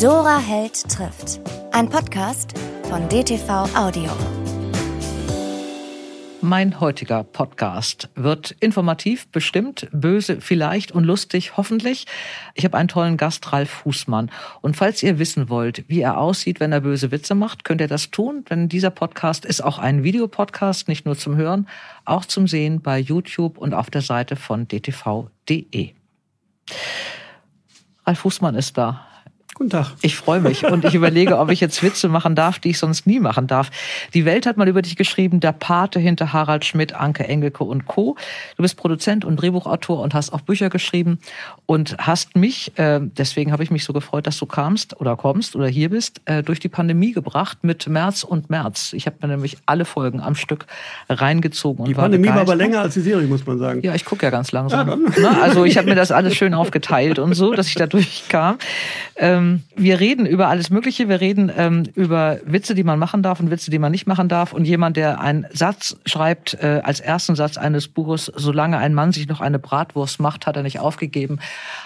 Dora Held trifft. Ein Podcast von DTV Audio. Mein heutiger Podcast wird informativ, bestimmt, böse vielleicht und lustig hoffentlich. Ich habe einen tollen Gast, Ralf Fußmann. Und falls ihr wissen wollt, wie er aussieht, wenn er böse Witze macht, könnt ihr das tun, denn dieser Podcast ist auch ein Videopodcast, nicht nur zum Hören, auch zum Sehen bei YouTube und auf der Seite von dtv.de. Ralf Fußmann ist da. Guten Tag. Ich freue mich und ich überlege, ob ich jetzt Witze machen darf, die ich sonst nie machen darf. Die Welt hat mal über dich geschrieben, der Pate hinter Harald Schmidt, Anke Engelke und Co. Du bist Produzent und Drehbuchautor und hast auch Bücher geschrieben und hast mich, äh, deswegen habe ich mich so gefreut, dass du kamst oder kommst oder hier bist, äh, durch die Pandemie gebracht mit März und März. Ich habe mir nämlich alle Folgen am Stück reingezogen. Und die Pandemie war, war aber länger als die Serie, muss man sagen. Ja, ich gucke ja ganz langsam. Ja, also ich habe mir das alles schön aufgeteilt und so, dass ich da durchkam. Ähm, ähm, wir reden über alles Mögliche. Wir reden ähm, über Witze, die man machen darf und Witze, die man nicht machen darf. Und jemand, der einen Satz schreibt äh, als ersten Satz eines Buches, solange ein Mann sich noch eine Bratwurst macht, hat er nicht aufgegeben,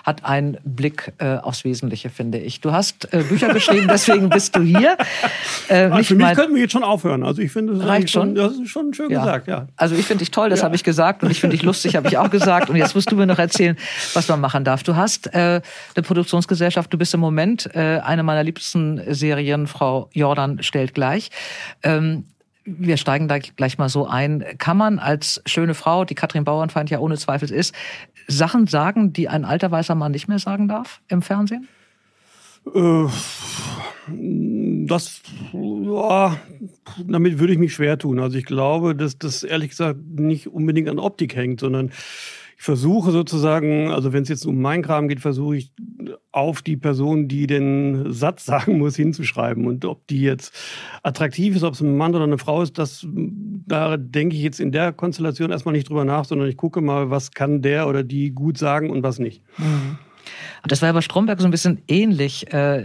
hat einen Blick äh, aufs Wesentliche, finde ich. Du hast äh, Bücher geschrieben, deswegen bist du hier. Äh, also für mich könnten wir jetzt schon aufhören. Also ich finde, das reicht schon. Das ist schon schön ja. gesagt, ja. Also ich finde dich toll, das ja. habe ich gesagt. Und ich finde dich lustig, habe ich auch gesagt. Und jetzt musst du mir noch erzählen, was man machen darf. Du hast äh, eine Produktionsgesellschaft, du bist im Moment Moment äh, eine meiner liebsten Serien, Frau Jordan stellt gleich. Ähm, wir steigen da gleich mal so ein. Kann man als schöne Frau, die Katrin Bauernfeind ja ohne Zweifel ist, Sachen sagen, die ein alter weißer Mann nicht mehr sagen darf im Fernsehen? Äh, das, ja, damit würde ich mich schwer tun. Also ich glaube, dass das ehrlich gesagt nicht unbedingt an Optik hängt, sondern ich versuche sozusagen, also wenn es jetzt um meinen Kram geht, versuche ich auf die Person, die den Satz sagen muss, hinzuschreiben. Und ob die jetzt attraktiv ist, ob es ein Mann oder eine Frau ist, das da denke ich jetzt in der Konstellation erstmal nicht drüber nach, sondern ich gucke mal, was kann der oder die gut sagen und was nicht. Mhm. Das war bei Stromberg so ein bisschen ähnlich, äh,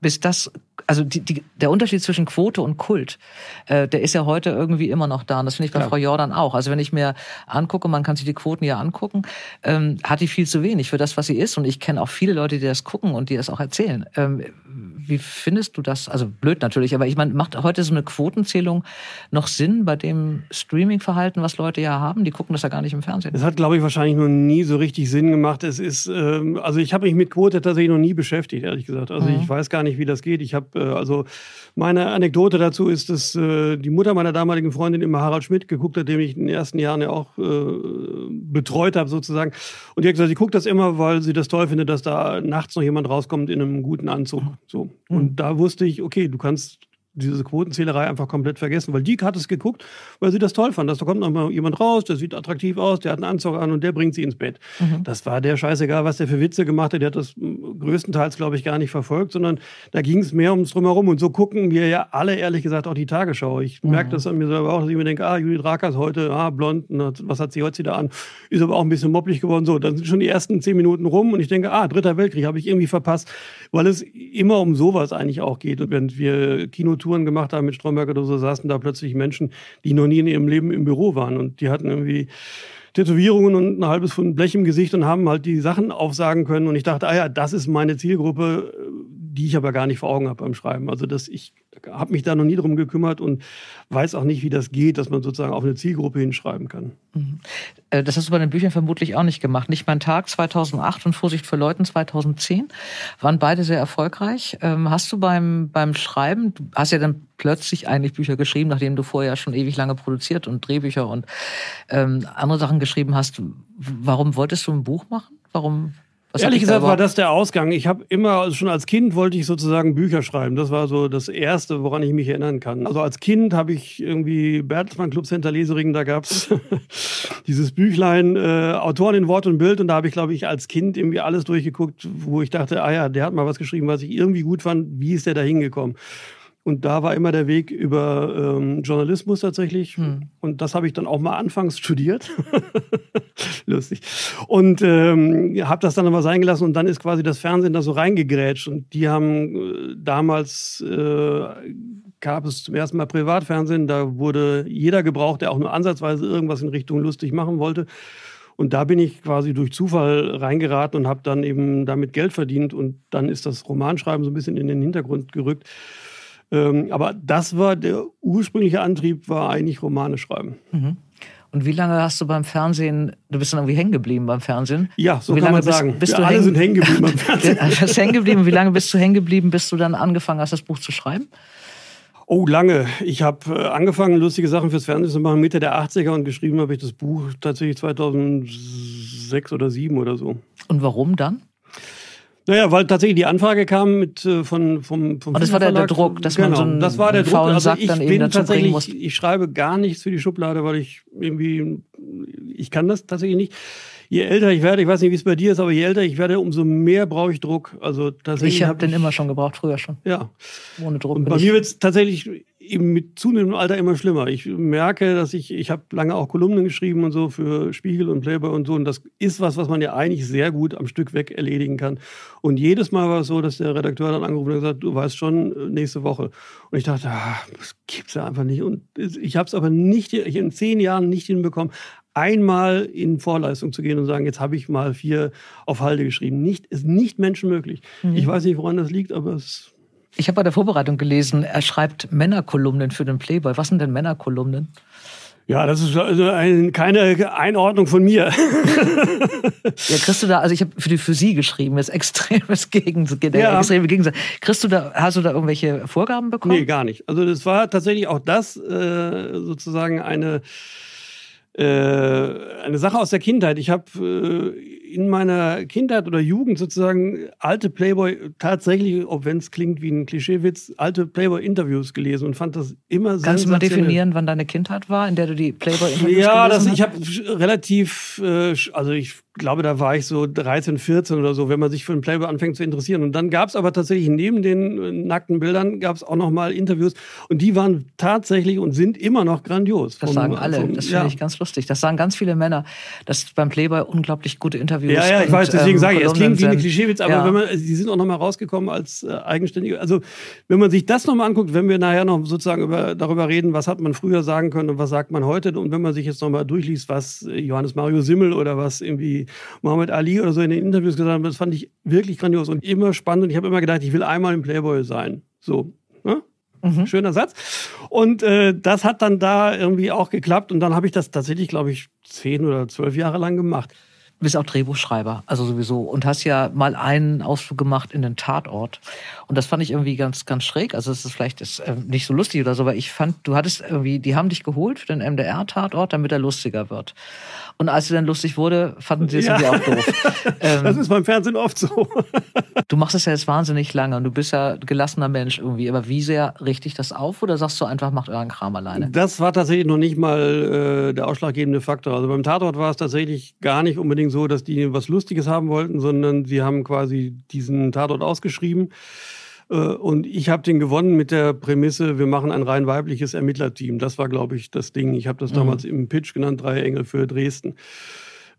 bis das also die, die, der Unterschied zwischen Quote und Kult, äh, der ist ja heute irgendwie immer noch da. Und das finde ich bei ja. Frau Jordan auch. Also wenn ich mir angucke, man kann sich die Quoten ja angucken, ähm, hat die viel zu wenig für das, was sie ist. Und ich kenne auch viele Leute, die das gucken und die das auch erzählen. Ähm, wie findest du das? Also blöd natürlich, aber ich meine, macht heute so eine Quotenzählung noch Sinn bei dem Streaming-Verhalten, was Leute ja haben? Die gucken das ja gar nicht im Fernsehen. Das hat, glaube ich, wahrscheinlich noch nie so richtig Sinn gemacht. Es ist, ähm, also ich habe mich mit Quote tatsächlich noch nie beschäftigt, ehrlich gesagt. Also mhm. ich weiß gar nicht, wie das geht. Ich habe äh, also meine Anekdote dazu ist, dass äh, die Mutter meiner damaligen Freundin immer Harald Schmidt geguckt hat, den ich in den ersten Jahren ja auch äh, betreut habe sozusagen. Und die hat gesagt, sie guckt das immer, weil sie das toll findet, dass da nachts noch jemand rauskommt in einem guten Anzug. So. Und mhm. da wusste ich, okay, du kannst diese Quotenzählerei einfach komplett vergessen, weil die hat es geguckt, weil sie das toll fand. Dass da kommt noch mal jemand raus, der sieht attraktiv aus, der hat einen Anzug an und der bringt sie ins Bett. Mhm. Das war der scheißegal, was der für Witze gemacht hat. Der hat das größtenteils, glaube ich, gar nicht verfolgt, sondern da ging es mehr ums Drumherum. Und so gucken wir ja alle, ehrlich gesagt, auch die Tagesschau. Ich mhm. merke das an mir selber auch, dass ich mir denke, ah, Judith Rakers heute, ah, blond, was hat sie heute wieder an? Ist aber auch ein bisschen mopplig geworden. So, dann sind schon die ersten zehn Minuten rum und ich denke, ah, Dritter Weltkrieg habe ich irgendwie verpasst, weil es immer um sowas eigentlich auch geht. Und wenn wir Kinotouren gemacht haben mit Stromberg oder so, saßen da plötzlich Menschen, die noch nie in ihrem Leben im Büro waren und die hatten irgendwie Tätowierungen und ein halbes Pfund Blech im Gesicht und haben halt die Sachen aufsagen können. Und ich dachte, ah ja, das ist meine Zielgruppe, die ich aber gar nicht vor Augen habe beim Schreiben. Also dass ich habe mich da noch nie drum gekümmert und weiß auch nicht, wie das geht, dass man sozusagen auf eine Zielgruppe hinschreiben kann. Mhm. Äh, das hast du bei den Büchern vermutlich auch nicht gemacht. Nicht mein Tag 2008 und Vorsicht für Leuten 2010 waren beide sehr erfolgreich. Ähm, hast du beim, beim Schreiben, du hast ja dann plötzlich eigentlich Bücher geschrieben, nachdem du vorher schon ewig lange produziert und Drehbücher und ähm, andere Sachen geschrieben hast. Warum wolltest du ein Buch machen? Warum was Ehrlich gesagt war das der Ausgang. Ich habe immer, also schon als Kind wollte ich sozusagen Bücher schreiben. Das war so das Erste, woran ich mich erinnern kann. Also als Kind habe ich irgendwie Bertelsmann Club Center Lesering, da gab's dieses Büchlein äh, Autoren in Wort und Bild und da habe ich, glaube ich, als Kind irgendwie alles durchgeguckt, wo ich dachte, ah ja, der hat mal was geschrieben, was ich irgendwie gut fand. Wie ist der da hingekommen? Und da war immer der Weg über ähm, Journalismus tatsächlich. Hm. Und das habe ich dann auch mal anfangs studiert. Lustig. Und ähm, habe das dann aber sein gelassen. Und dann ist quasi das Fernsehen da so reingegrätscht. Und die haben äh, damals äh, gab es zum ersten Mal Privatfernsehen. Da wurde jeder gebraucht, der auch nur ansatzweise irgendwas in Richtung lustig machen wollte. Und da bin ich quasi durch Zufall reingeraten und habe dann eben damit Geld verdient. Und dann ist das Romanschreiben so ein bisschen in den Hintergrund gerückt. Ähm, aber das war der ursprüngliche Antrieb, war eigentlich Romane schreiben. Mhm. Und wie lange hast du beim Fernsehen, du bist dann irgendwie hängen geblieben beim Fernsehen? Ja, so kann man bist, sagen. Bist Wir du alle hängen, sind hängen geblieben beim Fernsehen. hängen geblieben. Wie lange bist du hängen geblieben, bis du dann angefangen hast, das Buch zu schreiben? Oh, lange. Ich habe äh, angefangen, lustige Sachen fürs Fernsehen zu machen, Mitte der 80er und geschrieben habe ich das Buch tatsächlich 2006 oder 2007 oder so. Und warum dann? Naja, weil tatsächlich die Anfrage kam mit, äh, von, vom, vom Und das war der, der Druck, dass genau, man so einen, das war der Druck. Also ich bin tatsächlich, ich schreibe gar nichts für die Schublade, weil ich irgendwie, ich kann das tatsächlich nicht. Je älter ich werde, ich weiß nicht, wie es bei dir ist, aber je älter ich werde, umso mehr brauche ich Druck. Also tatsächlich. Ich habe hab den immer schon gebraucht, früher schon. Ja. Ohne Druck. Und bei mir wird es tatsächlich eben mit zunehmendem Alter immer schlimmer. Ich merke, dass ich, ich habe lange auch Kolumnen geschrieben und so für Spiegel und Playboy und so. Und das ist was, was man ja eigentlich sehr gut am Stück weg erledigen kann. Und jedes Mal war es so, dass der Redakteur dann angerufen hat und gesagt, du weißt schon, äh, nächste Woche. Und ich dachte, ah, das gibt's ja einfach nicht. Und ich habe es aber nicht, ich in zehn Jahren nicht hinbekommen, einmal in Vorleistung zu gehen und sagen, jetzt habe ich mal vier auf Halde geschrieben. Nicht, ist nicht menschenmöglich. Ich weiß nicht, woran das liegt, aber es Ich habe bei der Vorbereitung gelesen, er schreibt Männerkolumnen für den Playboy. Was sind denn Männerkolumnen? Ja, das ist also ein, keine Einordnung von mir. Ja, kriegst du da, also ich habe für die für sie geschrieben, das extremes Gegen, der Ja. extreme Gegensatz. Kriegst du da, hast du da irgendwelche Vorgaben bekommen? nee, gar nicht. Also das war tatsächlich auch das äh, sozusagen eine, eine Sache aus der Kindheit. Ich habe äh, in meiner Kindheit oder Jugend sozusagen alte Playboy, tatsächlich, auch wenn es klingt wie ein Klischeewitz, alte Playboy-Interviews gelesen und fand das immer Kannst du mal definieren, wann deine Kindheit war, in der du die Playboy-Interviews Ja, das, gelesen ich habe relativ, äh, also ich glaube, da war ich so 13, 14 oder so, wenn man sich für den Playboy anfängt zu interessieren. Und dann gab es aber tatsächlich neben den äh, nackten Bildern gab es auch noch mal Interviews und die waren tatsächlich und sind immer noch grandios. Das Vom- sagen alle. vom- das finde ja. ich ganz lustig. Das sagen ganz viele Männer, dass beim Playboy unglaublich gute Interviews Ja, ja, ich und, weiß, deswegen ähm, sage ich, es klingt wie ein sind. Klischeewitz, aber Ja. wenn man, die sind auch noch mal rausgekommen als äh, eigenständige. Also wenn man sich das noch mal anguckt, wenn wir nachher noch sozusagen über, darüber reden, was hat man früher sagen können und was sagt man heute, und wenn man sich jetzt noch mal durchliest, was äh, Johannes Mario Simmel oder was irgendwie Mohammed Ali oder so in den Interviews gesagt haben, das fand ich wirklich grandios und immer spannend. Und ich habe immer gedacht, ich will einmal im Playboy sein. So. Ne? Mhm. Schöner Satz. Und äh, das hat dann da irgendwie auch geklappt. Und dann habe ich das tatsächlich, glaube ich, zehn oder zwölf Jahre lang gemacht. Du bist auch Drehbuchschreiber, also sowieso. Und hast ja mal einen Ausflug gemacht in den Tatort. Und das fand ich irgendwie ganz, ganz schräg. Also es ist vielleicht ist, äh, nicht so lustig oder so, aber ich fand, du hattest irgendwie, die haben dich geholt für den MDR-Tatort, damit er lustiger wird. Und als er dann lustig wurde, fanden sie es Ja. irgendwie auch doof. Das ähm, ist beim Fernsehen oft so. du machst es ja jetzt wahnsinnig lange und du bist ja gelassener Mensch irgendwie. Aber wie sehr richte ich das auf oder sagst du einfach, macht euren Kram alleine? Das war tatsächlich noch nicht mal äh, der ausschlaggebende Faktor. Also beim Tatort war es tatsächlich gar nicht unbedingt so, dass die was Lustiges haben wollten, sondern sie haben quasi diesen Tatort ausgeschrieben. Äh, Und ich habe den gewonnen mit der Prämisse, wir machen ein rein weibliches Ermittlerteam. Das war, glaube ich, das Ding. Ich habe das damals im Pitch genannt, drei Engel für Dresden.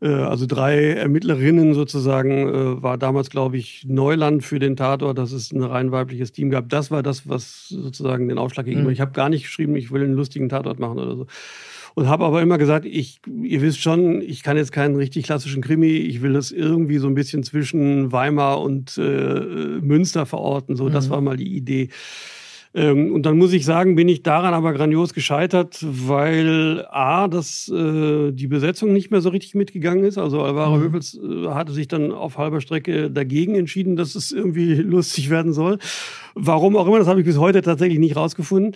Äh, Also drei Ermittlerinnen sozusagen äh, war damals, glaube ich, Neuland für den Tatort, dass es ein rein weibliches Team gab. Das war das, was sozusagen den Ausschlag gegeben hat. Mhm. Ich habe gar nicht geschrieben, ich will einen lustigen Tatort machen oder so. Und habe aber immer gesagt, ich, ihr wisst schon, ich kann jetzt keinen richtig klassischen Krimi, ich will das irgendwie so ein bisschen zwischen Weimar und äh, Münster verorten. So, das Mhm. war mal die Idee. Ähm, und dann muss ich sagen, bin ich daran aber grandios gescheitert, weil A, dass äh, die Besetzung nicht mehr so richtig mitgegangen ist. Also Alvaro Mhm. Höfels äh, hatte sich dann auf halber Strecke dagegen entschieden, dass es irgendwie lustig werden soll. Warum auch immer, das habe ich bis heute tatsächlich nicht rausgefunden.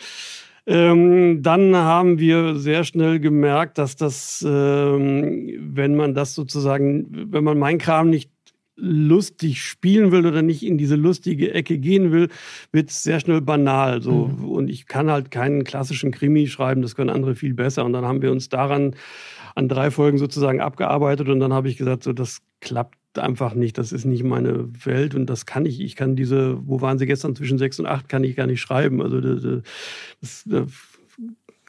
Ähm, dann haben wir sehr schnell gemerkt, dass das, ähm, wenn man das sozusagen, wenn man mein Kram nicht lustig spielen will oder nicht in diese lustige Ecke gehen will, wird es sehr schnell banal. So. Und ich kann halt keinen klassischen Krimi schreiben, das können andere viel besser. Und dann haben wir uns daran an drei Folgen sozusagen abgearbeitet und dann habe ich gesagt, so das klappt einfach nicht, das ist nicht meine Welt und das kann ich. Ich kann diese, wo waren sie gestern zwischen sechs und acht, kann ich gar nicht schreiben. Also das, das, das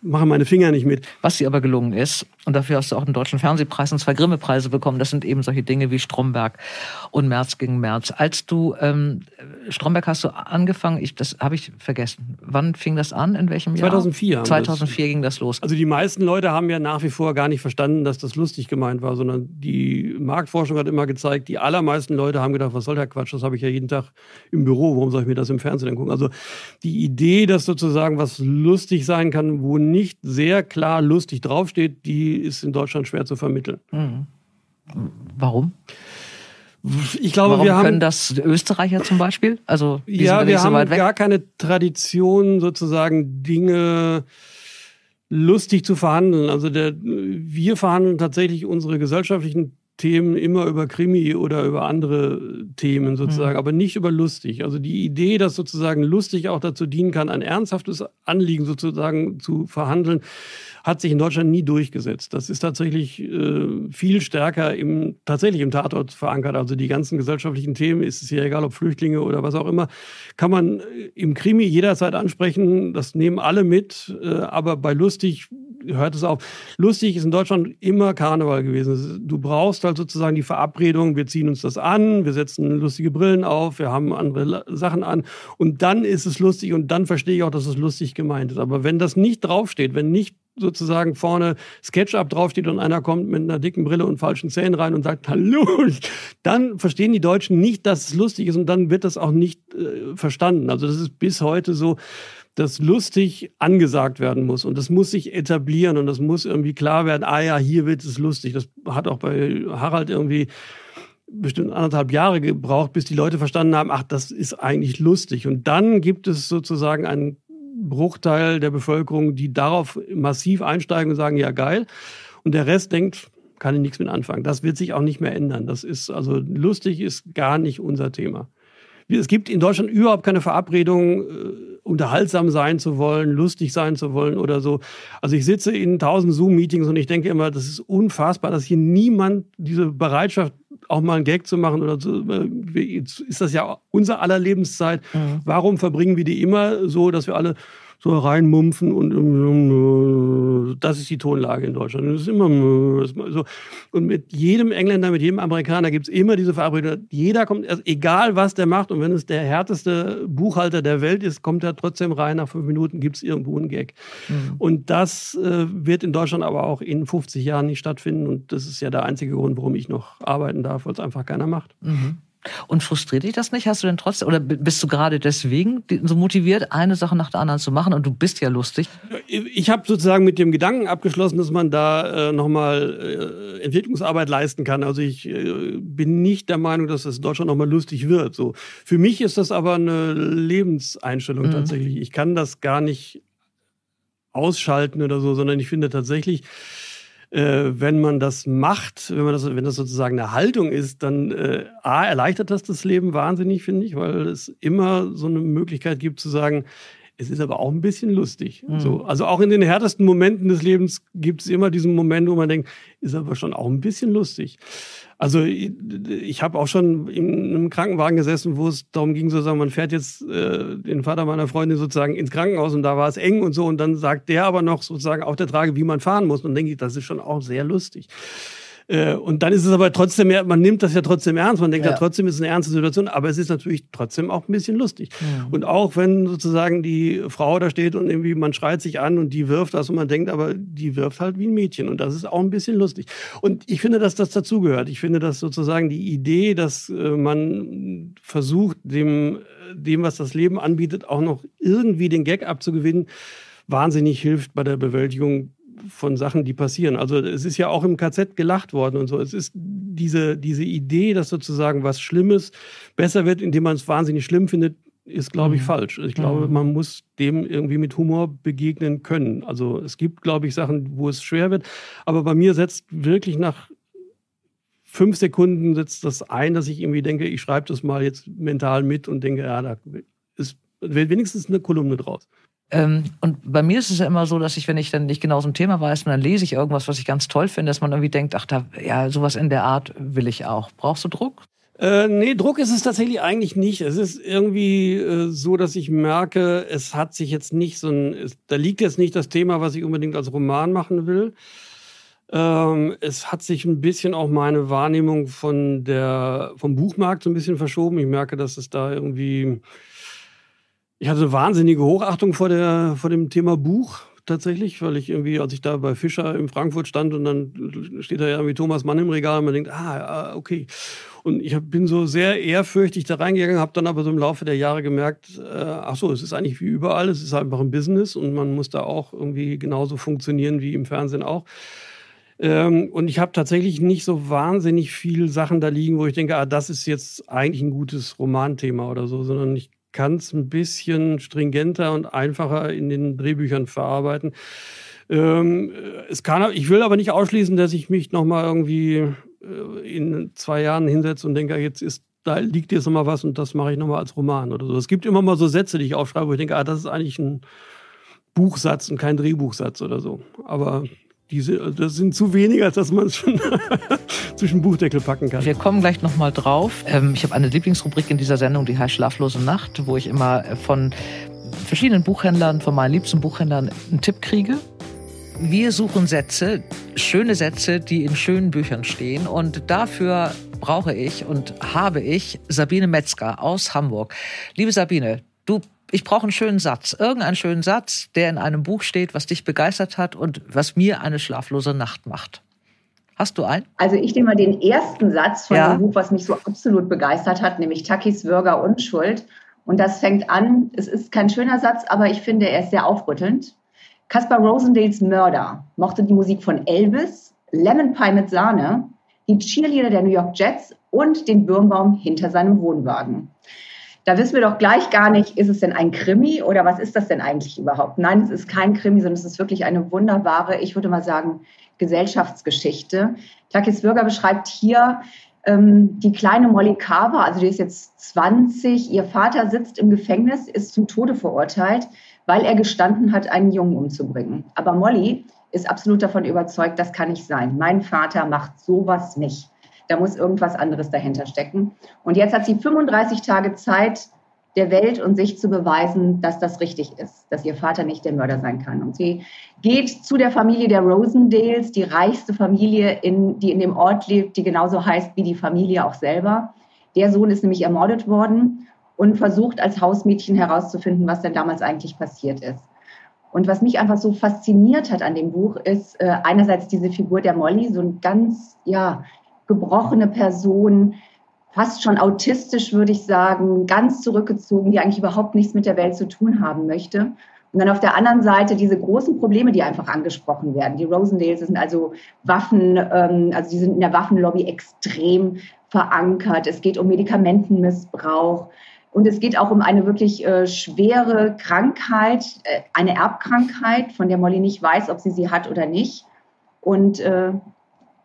mache meine Finger nicht mit. Was dir aber gelungen ist, und dafür hast du auch einen deutschen Fernsehpreis und zwei Grimme-Preise bekommen, das sind eben solche Dinge wie Stromberg und März gegen März. Als du, ähm, Stromberg hast du angefangen, ich, das habe ich vergessen. Wann fing das an? In welchem Jahr? 2004. 2004 ging das los. Also die meisten Leute haben ja nach wie vor gar nicht verstanden, dass das lustig gemeint war, sondern die Marktforschung hat immer gezeigt, die allermeisten Leute haben gedacht, was soll der Quatsch, das habe ich ja jeden Tag im Büro, warum soll ich mir das im Fernsehen gucken? Also die Idee, dass sozusagen was lustig sein kann, wo nicht sehr klar lustig draufsteht, die ist in Deutschland schwer zu vermitteln. Mhm. Warum? Ich glaube, Warum wir haben können das Österreicher zum Beispiel. Also die ja, sind wir nicht so haben weit weg. gar keine Tradition, sozusagen Dinge lustig zu verhandeln. Also der, wir verhandeln tatsächlich unsere gesellschaftlichen Themen immer über Krimi oder über andere Themen sozusagen, Mhm. aber nicht über lustig. Also die Idee, dass sozusagen lustig auch dazu dienen kann, ein ernsthaftes Anliegen sozusagen zu verhandeln, hat sich in Deutschland nie durchgesetzt. Das ist tatsächlich äh, viel stärker im, tatsächlich im Tatort verankert. Also die ganzen gesellschaftlichen Themen, ist es ja egal, ob Flüchtlinge oder was auch immer, kann man äh, im Krimi jederzeit ansprechen. Das nehmen alle mit, äh, aber bei lustig hört es auf. Lustig ist in Deutschland immer Karneval gewesen. Du brauchst halt sozusagen die Verabredung, wir ziehen uns das an, wir setzen lustige Brillen auf, wir haben andere Sachen an und dann ist es lustig und dann verstehe ich auch, dass es lustig gemeint ist. Aber wenn das nicht draufsteht, wenn nicht sozusagen vorne SketchUp draufsteht und einer kommt mit einer dicken Brille und falschen Zähnen rein und sagt Hallo, dann verstehen die Deutschen nicht, dass es lustig ist und dann wird das auch nicht äh, verstanden. Also das ist bis heute so, dass lustig angesagt werden muss und das muss sich etablieren und das muss irgendwie klar werden, ah ja, hier wird es lustig. Das hat auch bei Harald irgendwie bestimmt anderthalb Jahre gebraucht, bis die Leute verstanden haben, ach, das ist eigentlich lustig. Und dann gibt es sozusagen einen Bruchteil der Bevölkerung, die darauf massiv einsteigen und sagen, ja geil. Und der Rest denkt, kann ich nichts mit anfangen. Das wird sich auch nicht mehr ändern. Das ist, also lustig ist gar nicht unser Thema. Es gibt in Deutschland überhaupt keine Verabredung, äh, unterhaltsam sein zu wollen, lustig sein zu wollen oder so. Also ich sitze in tausend Zoom-Meetings und ich denke immer, das ist unfassbar, dass hier niemand diese Bereitschaft auch mal einen Gag zu machen oder so. äh, ist das ja unser aller Lebenszeit. Mhm. Warum verbringen wir die immer so, dass wir alle so reinmumpfen und das ist die Tonlage in Deutschland. Das ist immer so. Und mit jedem Engländer, mit jedem Amerikaner gibt es immer diese Verabredung. Jeder kommt, also egal was der macht, und wenn es der härteste Buchhalter der Welt ist, kommt er trotzdem rein. Nach fünf Minuten gibt es irgendwo einen Gag. Mhm. Und das äh, wird in Deutschland aber auch in 50 Jahren nicht stattfinden. Und das ist ja der einzige Grund, warum ich noch arbeiten darf, weil es einfach keiner macht. Mhm. Und frustriert dich das nicht? Hast du denn trotzdem, oder bist du gerade deswegen so motiviert, eine Sache nach der anderen zu machen? Und du bist ja lustig. Ich habe sozusagen mit dem Gedanken abgeschlossen, dass man da äh, nochmal äh, Entwicklungsarbeit leisten kann. Also ich äh, bin nicht der Meinung, dass das in Deutschland nochmal lustig wird. So. Für mich ist das aber eine Lebenseinstellung Mhm. tatsächlich. Ich kann das gar nicht ausschalten oder so, sondern ich finde tatsächlich, äh, wenn man das macht, wenn man das, wenn das sozusagen eine Haltung ist, dann äh, a erleichtert das das Leben wahnsinnig, finde ich, weil es immer so eine Möglichkeit gibt zu sagen, es ist aber auch ein bisschen lustig. Mhm. So, also auch in den härtesten Momenten des Lebens gibt es immer diesen Moment, wo man denkt, ist aber schon auch ein bisschen lustig. Also ich, ich habe auch schon in einem Krankenwagen gesessen, wo es darum ging, sozusagen, man fährt jetzt äh, den Vater meiner Freundin sozusagen ins Krankenhaus und da war es eng und so und dann sagt der aber noch sozusagen auf der Trage, wie man fahren muss. Und dann denke ich, das ist schon auch sehr lustig. Äh, Und dann ist es aber trotzdem, mehr- man nimmt das ja trotzdem ernst. Man denkt ja, Ja. trotzdem ist es eine ernste Situation, aber es ist natürlich trotzdem auch ein bisschen lustig. Und auch wenn sozusagen die Frau da steht und irgendwie man schreit sich an und die wirft das und man denkt, aber die wirft halt wie ein Mädchen und das ist auch ein bisschen lustig. Und ich finde, dass das dazugehört. Ich finde, dass sozusagen die Idee, dass äh, man versucht, dem, dem, was das Leben anbietet, auch noch irgendwie den Gag abzugewinnen, wahnsinnig hilft bei der Bewältigung von Sachen, die passieren. Also es ist ja auch im KZ gelacht worden und so. Es ist diese, diese Idee, dass sozusagen was Schlimmes besser wird, indem man es wahnsinnig schlimm findet, ist, glaube ich, Mhm. falsch. Ich glaube, Mhm. man muss dem irgendwie mit Humor begegnen können. Also es gibt, glaube ich, Sachen, wo es schwer wird. Aber bei mir setzt wirklich nach fünf Sekunden setzt das ein, dass ich irgendwie denke, ich schreibe das mal jetzt mental mit und denke, ja, da ist wenigstens eine Kolumne draus. Ähm, und bei mir ist es ja immer so, dass ich, wenn ich dann nicht genau so ein Thema weiß, dann lese ich irgendwas, was ich ganz toll finde, dass man irgendwie denkt, ach, da, ja, sowas in der Art will ich auch. Brauchst du Druck? Äh, nee, Druck ist es tatsächlich eigentlich nicht. Es ist irgendwie äh, so, dass ich merke, es hat sich jetzt nicht so ein, es, da liegt jetzt nicht das Thema, was ich unbedingt als Roman machen will. Ähm, es hat sich ein bisschen auch meine Wahrnehmung von der, vom Buchmarkt so ein bisschen verschoben. Ich merke, dass es da irgendwie, ich hatte wahnsinnige Hochachtung vor der, vor dem Thema Buch tatsächlich, weil ich irgendwie, als ich da bei Fischer in Frankfurt stand und dann steht da ja irgendwie Thomas Mann im Regal und man denkt, ah, okay. Und ich bin so sehr ehrfürchtig da reingegangen, habe dann aber so im Laufe der Jahre gemerkt, äh, ach so, es ist eigentlich wie überall, es ist einfach ein Business und man muss da auch irgendwie genauso funktionieren wie im Fernsehen auch. Ähm, und ich habe tatsächlich nicht so wahnsinnig viel Sachen da liegen, wo ich denke, ah, das ist jetzt eigentlich ein gutes Romanthema oder so, sondern ich kann es ein bisschen stringenter und einfacher in den Drehbüchern verarbeiten. Ähm, es kann, ich will aber nicht ausschließen, dass ich mich nochmal irgendwie äh, in zwei Jahren hinsetze und denke, jetzt ist da liegt jetzt nochmal was und das mache ich nochmal als Roman oder so. Es gibt immer mal so Sätze, die ich aufschreibe, wo ich denke, ah, das ist eigentlich ein Buchsatz und kein Drehbuchsatz oder so. Aber diese, das sind zu wenig, als dass man es schon zwischen Buchdeckel packen kann. Wir kommen gleich nochmal drauf. Ähm, ich habe eine Lieblingsrubrik in dieser Sendung, die heißt Schlaflose Nacht, wo ich immer von verschiedenen Buchhändlern, von meinen liebsten Buchhändlern einen Tipp kriege. Wir suchen Sätze, schöne Sätze, die in schönen Büchern stehen. Und dafür brauche ich und habe ich Sabine Metzger aus Hamburg. Liebe Sabine, du ich brauche einen schönen Satz, irgendeinen schönen Satz, der in einem Buch steht, was dich begeistert hat und was mir eine schlaflose Nacht macht. Hast du einen? Also ich nehme mal den ersten Satz von ja. dem Buch, was mich so absolut begeistert hat, nämlich Takis Bürger Unschuld. Und das fängt an, es ist kein schöner Satz, aber ich finde, er ist sehr aufrüttelnd. Caspar Rosendales Mörder mochte die Musik von Elvis, Lemon Pie mit Sahne, die Cheerleader der New York Jets und den Birnbaum hinter seinem Wohnwagen. Da wissen wir doch gleich gar nicht, ist es denn ein Krimi oder was ist das denn eigentlich überhaupt? Nein, es ist kein Krimi, sondern es ist wirklich eine wunderbare, ich würde mal sagen, Gesellschaftsgeschichte. Takis Bürger beschreibt hier ähm, die kleine Molly Carver, also die ist jetzt 20, ihr Vater sitzt im Gefängnis, ist zum Tode verurteilt, weil er gestanden hat, einen Jungen umzubringen. Aber Molly ist absolut davon überzeugt, das kann nicht sein. Mein Vater macht sowas nicht. Da muss irgendwas anderes dahinter stecken. Und jetzt hat sie 35 Tage Zeit, der Welt und sich zu beweisen, dass das richtig ist, dass ihr Vater nicht der Mörder sein kann. Und sie geht zu der Familie der Rosendales, die reichste Familie, in, die in dem Ort lebt, die genauso heißt wie die Familie auch selber. Der Sohn ist nämlich ermordet worden und versucht als Hausmädchen herauszufinden, was denn damals eigentlich passiert ist. Und was mich einfach so fasziniert hat an dem Buch, ist äh, einerseits diese Figur der Molly, so ein ganz, ja, gebrochene Person, fast schon autistisch, würde ich sagen, ganz zurückgezogen, die eigentlich überhaupt nichts mit der Welt zu tun haben möchte. Und dann auf der anderen Seite diese großen Probleme, die einfach angesprochen werden. Die Rosendales sind also Waffen, ähm, also die sind in der Waffenlobby extrem verankert. Es geht um Medikamentenmissbrauch. Und es geht auch um eine wirklich äh, schwere Krankheit, äh, eine Erbkrankheit, von der Molly nicht weiß, ob sie sie hat oder nicht. Und äh,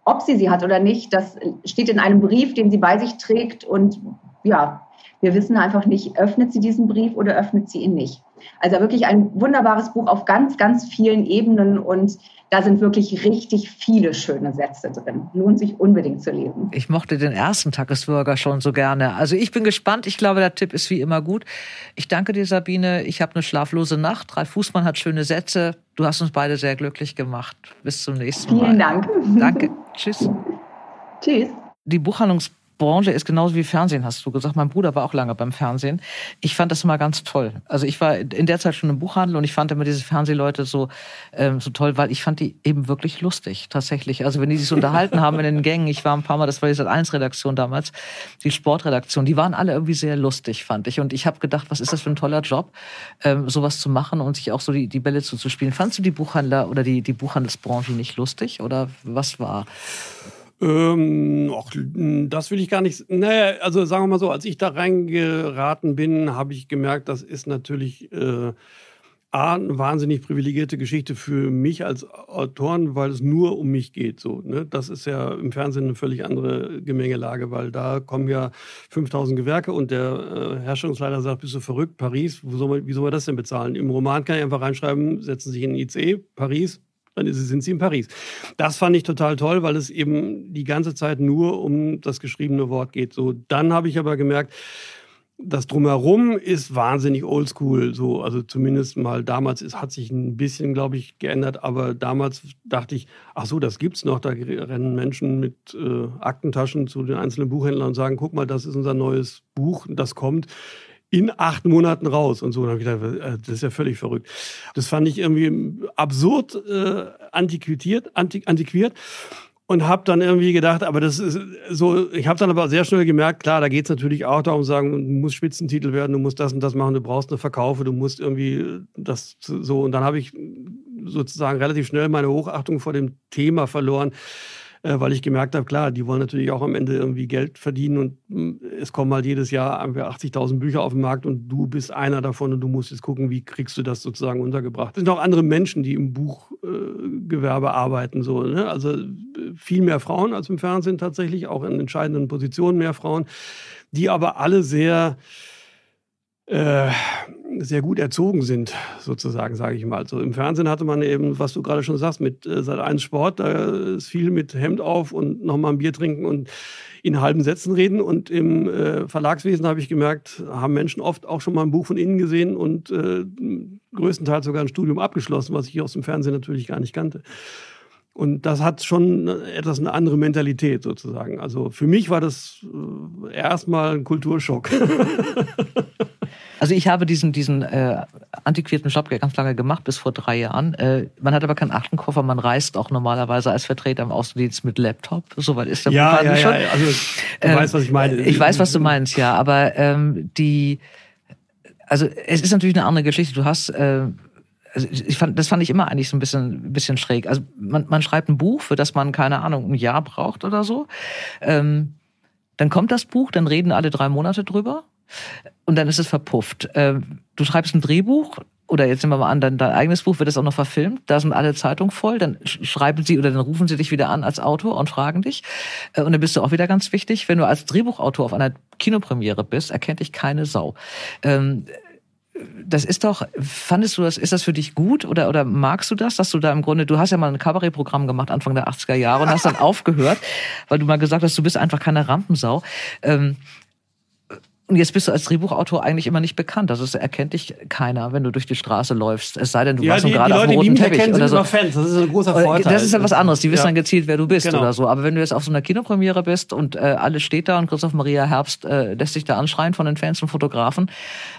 ob sie sie hat oder nicht, das steht in einem Brief, den sie bei sich trägt. Und ja, wir wissen einfach nicht, öffnet sie diesen Brief oder öffnet sie ihn nicht. Also wirklich ein wunderbares Buch auf ganz, ganz vielen Ebenen und da sind wirklich richtig viele schöne Sätze drin. Lohnt sich unbedingt zu lesen. Ich mochte den ersten Tagesbürger schon so gerne. Also ich bin gespannt. Ich glaube, der Tipp ist wie immer gut. Ich danke dir, Sabine. Ich habe eine schlaflose Nacht. Ralf Fußmann hat schöne Sätze. Du hast uns beide sehr glücklich gemacht. Bis zum nächsten Mal. Vielen Dank. Danke. Tschüss. Tschüss. Die Buchhandlungs Branche ist genauso wie Fernsehen, hast du gesagt. Mein Bruder war auch lange beim Fernsehen. Ich fand das immer ganz toll. Also ich war in der Zeit schon im Buchhandel und ich fand immer diese Fernsehleute so, ähm, so toll, weil ich fand die eben wirklich lustig, tatsächlich. Also wenn die sich so unterhalten haben in den Gängen, ich war ein paar Mal, das war die Sat1-Redaktion damals, die Sportredaktion, die waren alle irgendwie sehr lustig, fand ich. Und ich habe gedacht, was ist das für ein toller Job, ähm, sowas zu machen und sich auch so die, die Bälle zuzuspielen. Fandst du die Buchhandler oder die, die Buchhandelsbranche nicht lustig oder was war? Ähm, ach, das will ich gar nicht. Naja, also sagen wir mal so, als ich da reingeraten bin, habe ich gemerkt, das ist natürlich äh, A, eine wahnsinnig privilegierte Geschichte für mich als Autoren, weil es nur um mich geht. So, ne? Das ist ja im Fernsehen eine völlig andere Gemengelage, weil da kommen ja 5000 Gewerke und der äh, Herstellungsleiter sagt, bist du verrückt, Paris, wo soll man, wie soll man das denn bezahlen? Im Roman kann ich einfach reinschreiben, setzen sich in den ICE, Paris, dann sind sie in Paris. Das fand ich total toll, weil es eben die ganze Zeit nur um das geschriebene Wort geht. So, dann habe ich aber gemerkt, das drumherum ist wahnsinnig oldschool, so also zumindest mal damals ist, hat sich ein bisschen, glaube ich, geändert, aber damals dachte ich, ach so, das gibt's noch. Da rennen Menschen mit äh, Aktentaschen zu den einzelnen Buchhändlern und sagen, guck mal, das ist unser neues Buch, das kommt in acht Monaten raus und so. Und habe ich gedacht, äh, das ist ja völlig verrückt. Das fand ich irgendwie absurd äh, antiquiert, antiquiert und habe dann irgendwie gedacht, aber das ist so, ich habe dann aber sehr schnell gemerkt, klar, da geht es natürlich auch darum, sagen, du musst Spitzentitel werden, du musst das und das machen, du brauchst eine Verkaufe, du musst irgendwie das so. Und dann habe ich sozusagen relativ schnell meine Hochachtung vor dem Thema verloren weil ich gemerkt habe, klar, die wollen natürlich auch am Ende irgendwie Geld verdienen und hm, es kommen halt jedes Jahr 80.000 Bücher auf den Markt und du bist einer davon und du musst jetzt gucken, wie kriegst du das sozusagen untergebracht. Es sind auch andere Menschen, die im Buchgewerbe äh, arbeiten, so, ne? also äh, viel mehr Frauen als im Fernsehen tatsächlich, auch in entscheidenden Positionen mehr Frauen, die aber alle sehr äh, sehr gut erzogen sind, sozusagen, sage ich mal. So im Fernsehen hatte man eben, was du gerade schon sagst, mit äh, seit eins Sport, da ist viel mit Hemd auf und nochmal ein Bier trinken und in halben Sätzen reden. Und im äh, Verlagswesen habe ich gemerkt, haben Menschen oft auch schon mal ein Buch von innen gesehen und äh, größtenteils sogar ein Studium abgeschlossen, was ich aus dem Fernsehen natürlich gar nicht kannte. Und das hat schon etwas eine andere Mentalität sozusagen. Also für mich war das äh, erstmal ein Kulturschock. Also ich habe diesen, diesen äh, antiquierten Job ganz lange gemacht, bis vor drei Jahren. Äh, man hat aber keinen Aktenkoffer, man reist auch normalerweise als Vertreter im Außendienst mit Laptop. Soweit ist der ja, ja, schon. Ja, also du äh, weißt, was ich meine. Ich weiß, was du meinst, ja. Aber ähm, die, also es ist natürlich eine andere Geschichte. Du hast äh, also ich fand, das fand ich immer eigentlich so ein bisschen, bisschen schräg. Also man, man schreibt ein Buch, für das man, keine Ahnung, ein Jahr braucht oder so. Ähm, dann kommt das Buch, dann reden alle drei Monate drüber und dann ist es verpufft. Ähm, du schreibst ein Drehbuch oder jetzt nehmen wir mal an, dein, dein eigenes Buch wird es auch noch verfilmt, da sind alle Zeitungen voll, dann schreiben sie oder dann rufen sie dich wieder an als Autor und fragen dich. Äh, und dann bist du auch wieder ganz wichtig, wenn du als Drehbuchautor auf einer Kinopremiere bist, erkennt dich keine Sau. Ähm, das ist doch, fandest du das, ist das für dich gut oder, oder magst du das, dass du da im Grunde, du hast ja mal ein Kabarettprogramm gemacht Anfang der 80er Jahre und hast dann aufgehört, weil du mal gesagt hast, du bist einfach keine Rampensau. Und jetzt bist du als Drehbuchautor eigentlich immer nicht bekannt. Also es erkennt dich keiner, wenn du durch die Straße läufst. Es sei denn, du ja, warst die, gerade die Leute, auf dem roten die Teppich erkennen, oder so. Fans. Das ist ein großer Vorteil. Das ist ja was anderes. Die wissen ja. dann gezielt, wer du bist genau. oder so. Aber wenn du jetzt auf so einer Kinopremiere bist und äh, alles steht da und Christoph Maria Herbst äh, lässt sich da anschreien von den Fans und Fotografen,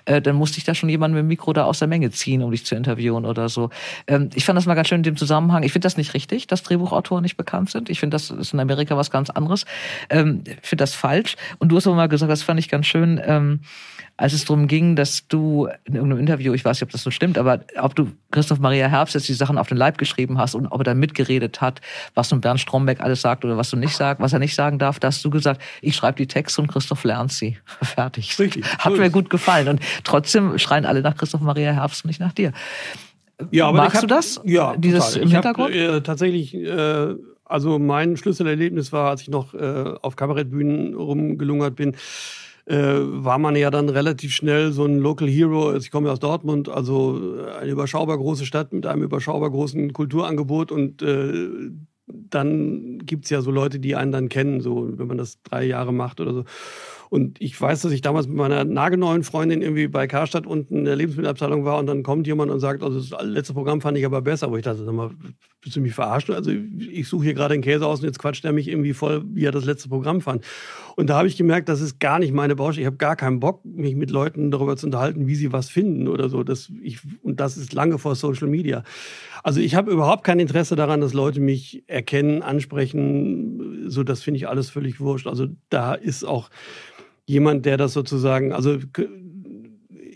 äh, dann musste ich da schon jemand mit dem Mikro da aus der Menge ziehen, um dich zu interviewen oder so. Ähm, ich fand das mal ganz schön in dem Zusammenhang. Ich finde das nicht richtig, dass Drehbuchautoren nicht bekannt sind. Ich finde, das ist in Amerika was ganz anderes. Ähm, ich finde das falsch. Und du hast aber mal gesagt, das fand ich ganz schön. Ähm, als es darum ging, dass du in irgendeinem Interview, ich weiß nicht, ob das so stimmt, aber ob du Christoph Maria Herbst jetzt die Sachen auf den Leib geschrieben hast und ob er da mitgeredet hat, was nun Bernd Strombeck alles sagt oder was du nicht sagst, was er nicht sagen darf, da hast du gesagt, ich schreibe die Texte und Christoph lernt sie. Fertig. Richtig. Hat mir gut gefallen. Und trotzdem schreien alle nach Christoph Maria Herbst und nicht nach dir. Ja, aber Magst hab, du das? Ja, dieses total. im Hintergrund? Hab, äh, tatsächlich, äh, also mein Schlüsselerlebnis war, als ich noch äh, auf Kabarettbühnen rumgelungert bin, äh, war man ja dann relativ schnell so ein Local Hero. Also ich komme ja aus Dortmund, also eine überschaubar große Stadt mit einem überschaubar großen Kulturangebot und äh, dann gibt's ja so Leute, die einen dann kennen, so wenn man das drei Jahre macht oder so. Und ich weiß, dass ich damals mit meiner nagelneuen Freundin irgendwie bei Karstadt unten in der Lebensmittelabteilung war und dann kommt jemand und sagt, also das letzte Programm fand ich aber besser. Wo ich dachte, sag mal, willst du mich verarschen? Also ich suche hier gerade den Käse aus und jetzt quatscht er mich irgendwie voll, wie er das letzte Programm fand. Und da habe ich gemerkt, das ist gar nicht meine Baustelle. Ich habe gar keinen Bock, mich mit Leuten darüber zu unterhalten, wie sie was finden oder so. Das, ich, und das ist lange vor Social Media. Also ich habe überhaupt kein Interesse daran, dass Leute mich erkennen, ansprechen. So, das finde ich alles völlig wurscht. Also da ist auch jemand, der das sozusagen, also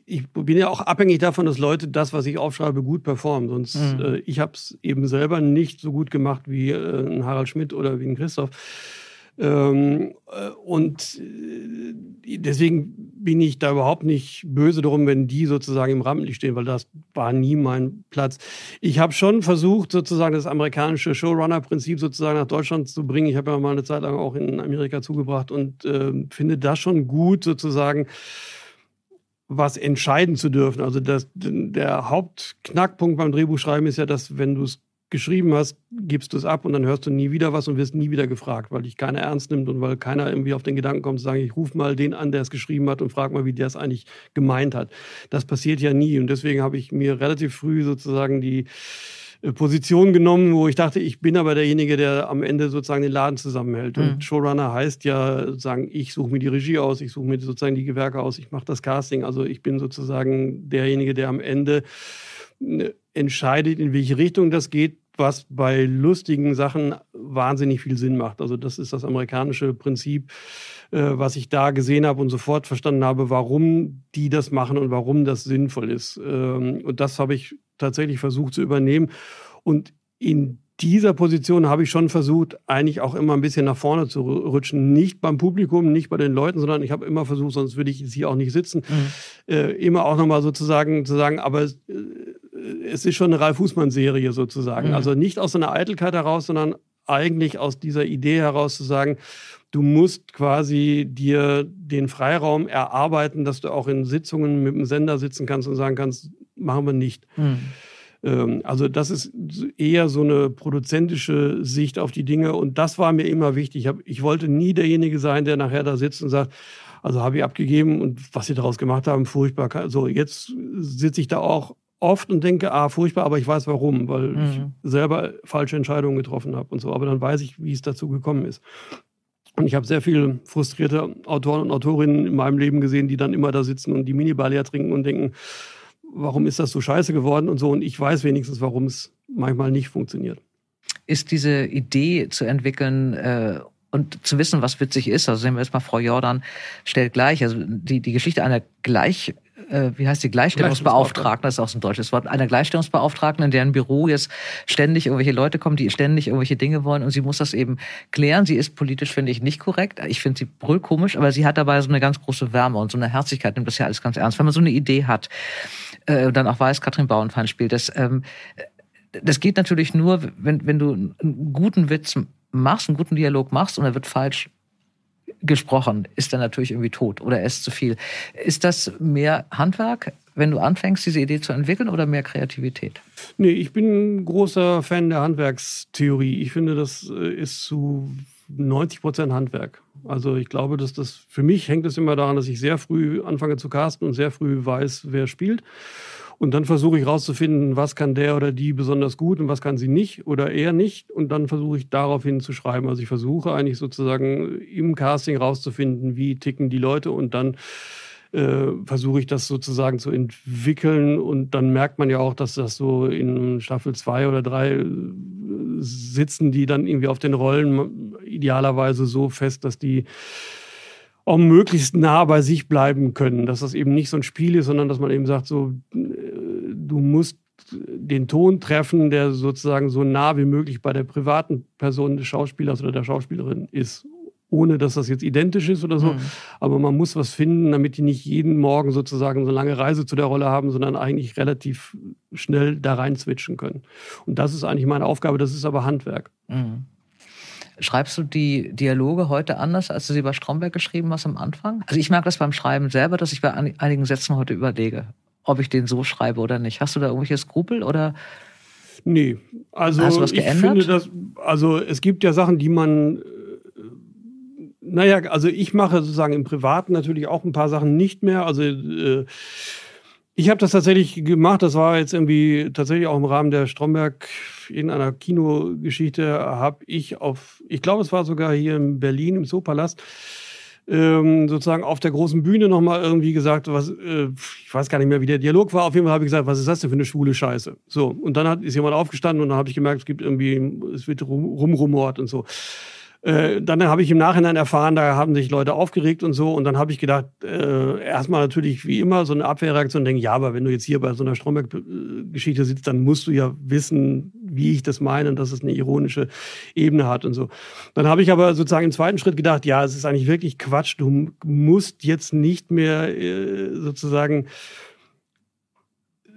ich bin ja auch abhängig davon, dass Leute das, was ich aufschreibe, gut performen. Sonst, mhm. äh, ich habe es eben selber nicht so gut gemacht wie äh, ein Harald Schmidt oder wie ein Christoph. Ähm, äh, und äh, deswegen bin ich da überhaupt nicht böse darum, wenn die sozusagen im Rampenlicht stehen, weil das war nie mein Platz. Ich habe schon versucht, sozusagen das amerikanische Showrunner-Prinzip sozusagen nach Deutschland zu bringen. Ich habe ja mal eine Zeit lang auch in Amerika zugebracht und äh, finde das schon gut, sozusagen was entscheiden zu dürfen. Also das, der Hauptknackpunkt beim Drehbuchschreiben ist ja, dass wenn du es geschrieben hast, gibst du es ab und dann hörst du nie wieder was und wirst nie wieder gefragt, weil dich keiner ernst nimmt und weil keiner irgendwie auf den Gedanken kommt zu sagen, ich rufe mal den an, der es geschrieben hat und frag mal, wie der es eigentlich gemeint hat. Das passiert ja nie und deswegen habe ich mir relativ früh sozusagen die äh, Position genommen, wo ich dachte, ich bin aber derjenige, der am Ende sozusagen den Laden zusammenhält. Mhm. Und Showrunner heißt ja sozusagen, ich suche mir die Regie aus, ich suche mir sozusagen die Gewerke aus, ich mache das Casting. Also ich bin sozusagen derjenige, der am Ende äh, entscheidet, in welche Richtung das geht, was bei lustigen Sachen wahnsinnig viel Sinn macht. Also das ist das amerikanische Prinzip, äh, was ich da gesehen habe und sofort verstanden habe, warum die das machen und warum das sinnvoll ist. Ähm, und das habe ich tatsächlich versucht zu übernehmen. Und in dieser Position habe ich schon versucht, eigentlich auch immer ein bisschen nach vorne zu rutschen. Nicht beim Publikum, nicht bei den Leuten, sondern ich habe immer versucht, sonst würde ich hier auch nicht sitzen, mhm. äh, immer auch nochmal sozusagen zu sagen, aber äh, es ist schon eine Ralf Fußmann-Serie sozusagen. Mhm. Also nicht aus einer Eitelkeit heraus, sondern eigentlich aus dieser Idee heraus zu sagen, du musst quasi dir den Freiraum erarbeiten, dass du auch in Sitzungen mit dem Sender sitzen kannst und sagen kannst, machen wir nicht. Mhm. Ähm, also das ist eher so eine produzentische Sicht auf die Dinge und das war mir immer wichtig. Ich, hab, ich wollte nie derjenige sein, der nachher da sitzt und sagt, also habe ich abgegeben und was sie daraus gemacht haben, furchtbar. So, jetzt sitze ich da auch oft und denke, ah, furchtbar, aber ich weiß warum, weil mhm. ich selber falsche Entscheidungen getroffen habe und so. Aber dann weiß ich, wie es dazu gekommen ist. Und ich habe sehr viele frustrierte Autoren und Autorinnen in meinem Leben gesehen, die dann immer da sitzen und die Minibar leer trinken und denken, warum ist das so scheiße geworden und so. Und ich weiß wenigstens, warum es manchmal nicht funktioniert. Ist diese Idee zu entwickeln äh, und zu wissen, was witzig ist, also sehen wir jetzt mal, Frau Jordan stellt gleich, also die, die Geschichte einer gleich äh, wie heißt die Gleichstellungsbeauftragten, das ist auch so ein deutsches Wort, einer Gleichstellungsbeauftragten, in deren Büro jetzt ständig irgendwelche Leute kommen, die ständig irgendwelche Dinge wollen und sie muss das eben klären. Sie ist politisch, finde ich, nicht korrekt. Ich finde sie brüllkomisch, aber sie hat dabei so eine ganz große Wärme und so eine Herzlichkeit, nimmt das ja alles ganz ernst. Wenn man so eine Idee hat äh, dann auch weiß, Katrin Bauernfeind spielt das, ähm, das geht natürlich nur, wenn, wenn du einen guten Witz machst, einen guten Dialog machst und er wird falsch gesprochen, ist er natürlich irgendwie tot oder er ist zu viel. Ist das mehr Handwerk, wenn du anfängst, diese Idee zu entwickeln oder mehr Kreativität? Nee, ich bin ein großer Fan der Handwerkstheorie. Ich finde, das äh, ist zu 90 Prozent Handwerk. Also ich glaube, dass das für mich hängt es immer daran, dass ich sehr früh anfange zu casten und sehr früh weiß, wer spielt. Und dann versuche ich rauszufinden, was kann der oder die besonders gut und was kann sie nicht oder eher nicht. Und dann versuche ich daraufhin zu schreiben. Also ich versuche eigentlich sozusagen im Casting rauszufinden, wie ticken die Leute und dann äh, versuche ich das sozusagen zu entwickeln. Und dann merkt man ja auch, dass das so in Staffel zwei oder drei äh, sitzen die dann irgendwie auf den Rollen idealerweise so fest, dass die auch möglichst nah bei sich bleiben können. Dass das eben nicht so ein Spiel ist, sondern dass man eben sagt, so, äh, du musst den Ton treffen, der sozusagen so nah wie möglich bei der privaten Person des Schauspielers oder der Schauspielerin ist. Ohne dass das jetzt identisch ist oder so. Mhm. Aber man muss was finden, damit die nicht jeden Morgen sozusagen so eine lange Reise zu der Rolle haben, sondern eigentlich relativ schnell da rein switchen können. Und das ist eigentlich meine Aufgabe, das ist aber Handwerk. Mhm. Schreibst du die Dialoge heute anders, als du sie bei Stromberg geschrieben hast am Anfang? Also ich merke das beim Schreiben selber, dass ich bei einigen Sätzen heute überlege, ob ich den so schreibe oder nicht. Hast du da irgendwelche Skrupel oder? Nee, also Hast du was geändert? ich finde das, also es gibt ja Sachen, die man, äh, naja, also ich mache sozusagen im Privaten natürlich auch ein paar Sachen nicht mehr. Also äh, ich habe das tatsächlich gemacht. Das war jetzt irgendwie tatsächlich auch im Rahmen der Stromberg in einer Kinogeschichte habe ich auf, ich glaube, es war sogar hier in Berlin im Zoopalast, ähm, sozusagen auf der großen Bühne nochmal irgendwie gesagt, was, äh, ich weiß gar nicht mehr, wie der Dialog war. Auf jeden Fall habe ich gesagt, was ist das denn für eine schwule Scheiße? So. Und dann hat, ist jemand aufgestanden und dann habe ich gemerkt, es gibt irgendwie, es wird rum, rumrumort und so. Äh, dann habe ich im Nachhinein erfahren, da haben sich Leute aufgeregt und so. Und dann habe ich gedacht, äh, erstmal natürlich wie immer so eine Abwehrreaktion, denke, ja, aber wenn du jetzt hier bei so einer Stromberg-Geschichte sitzt, dann musst du ja wissen, wie ich das meine und dass es eine ironische Ebene hat und so. Dann habe ich aber sozusagen im zweiten Schritt gedacht, ja, es ist eigentlich wirklich Quatsch. Du musst jetzt nicht mehr äh, sozusagen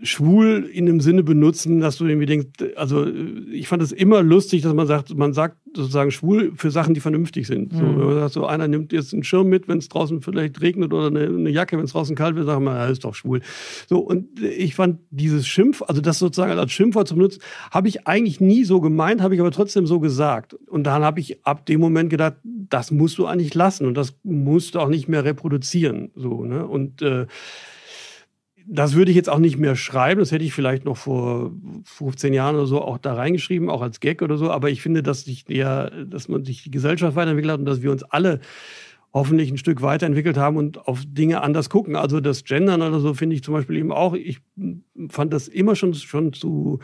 schwul in dem Sinne benutzen, dass du irgendwie denkst, also ich fand es immer lustig, dass man sagt, man sagt sozusagen schwul für Sachen, die vernünftig sind. Mhm. So, wenn man sagt, so einer nimmt jetzt einen Schirm mit, wenn es draußen vielleicht regnet oder eine, eine Jacke, wenn es draußen kalt wird, sagen wir, er ist doch schwul. So, und ich fand dieses Schimpf, also das sozusagen als Schimpfwort zu benutzen, habe ich eigentlich nie so gemeint, habe ich aber trotzdem so gesagt. Und dann habe ich ab dem Moment gedacht, das musst du eigentlich lassen und das musst du auch nicht mehr reproduzieren. So, ne? Und äh, das würde ich jetzt auch nicht mehr schreiben. Das hätte ich vielleicht noch vor 15 Jahren oder so auch da reingeschrieben, auch als Gag oder so. Aber ich finde, dass sich ja, dass man sich die Gesellschaft weiterentwickelt hat und dass wir uns alle hoffentlich ein Stück weiterentwickelt haben und auf Dinge anders gucken. Also das Gendern oder so finde ich zum Beispiel eben auch. Ich fand das immer schon, schon zu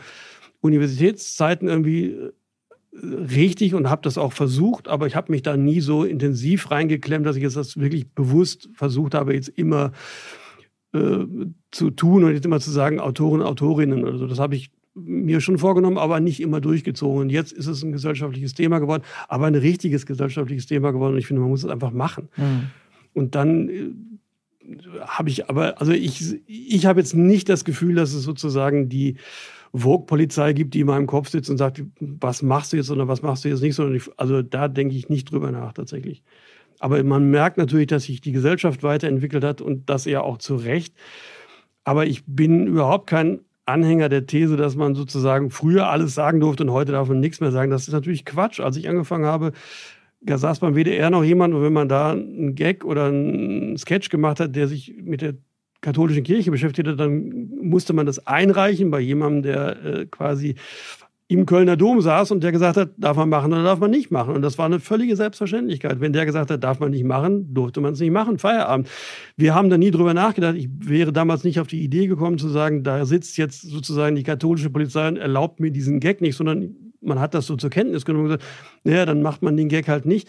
Universitätszeiten irgendwie äh, richtig und habe das auch versucht, aber ich habe mich da nie so intensiv reingeklemmt, dass ich jetzt das wirklich bewusst versucht habe, jetzt immer äh, zu tun und jetzt immer zu sagen, Autoren, Autorinnen oder so. Das habe ich mir schon vorgenommen, aber nicht immer durchgezogen. Und jetzt ist es ein gesellschaftliches Thema geworden, aber ein richtiges gesellschaftliches Thema geworden. Und ich finde, man muss es einfach machen. Mhm. Und dann äh, habe ich aber, also ich, ich habe jetzt nicht das Gefühl, dass es sozusagen die Vogue-Polizei gibt, die in meinem Kopf sitzt und sagt, was machst du jetzt oder was machst du jetzt nicht, sondern ich, also da denke ich nicht drüber nach tatsächlich. Aber man merkt natürlich, dass sich die Gesellschaft weiterentwickelt hat und das ja auch zu Recht. Aber ich bin überhaupt kein Anhänger der These, dass man sozusagen früher alles sagen durfte und heute darf man nichts mehr sagen. Das ist natürlich Quatsch. Als ich angefangen habe, da saß beim WDR noch jemand, und wenn man da einen Gag oder einen Sketch gemacht hat, der sich mit der katholischen Kirche beschäftigt hat, dann musste man das einreichen bei jemandem, der äh, quasi im Kölner Dom saß und der gesagt hat, darf man machen oder darf man nicht machen. Und das war eine völlige Selbstverständlichkeit. Wenn der gesagt hat, darf man nicht machen, durfte man es nicht machen, Feierabend. Wir haben da nie drüber nachgedacht. Ich wäre damals nicht auf die Idee gekommen zu sagen, da sitzt jetzt sozusagen die katholische Polizei und erlaubt mir diesen Gag nicht, sondern man hat das so zur Kenntnis genommen und gesagt, naja, dann macht man den Gag halt nicht.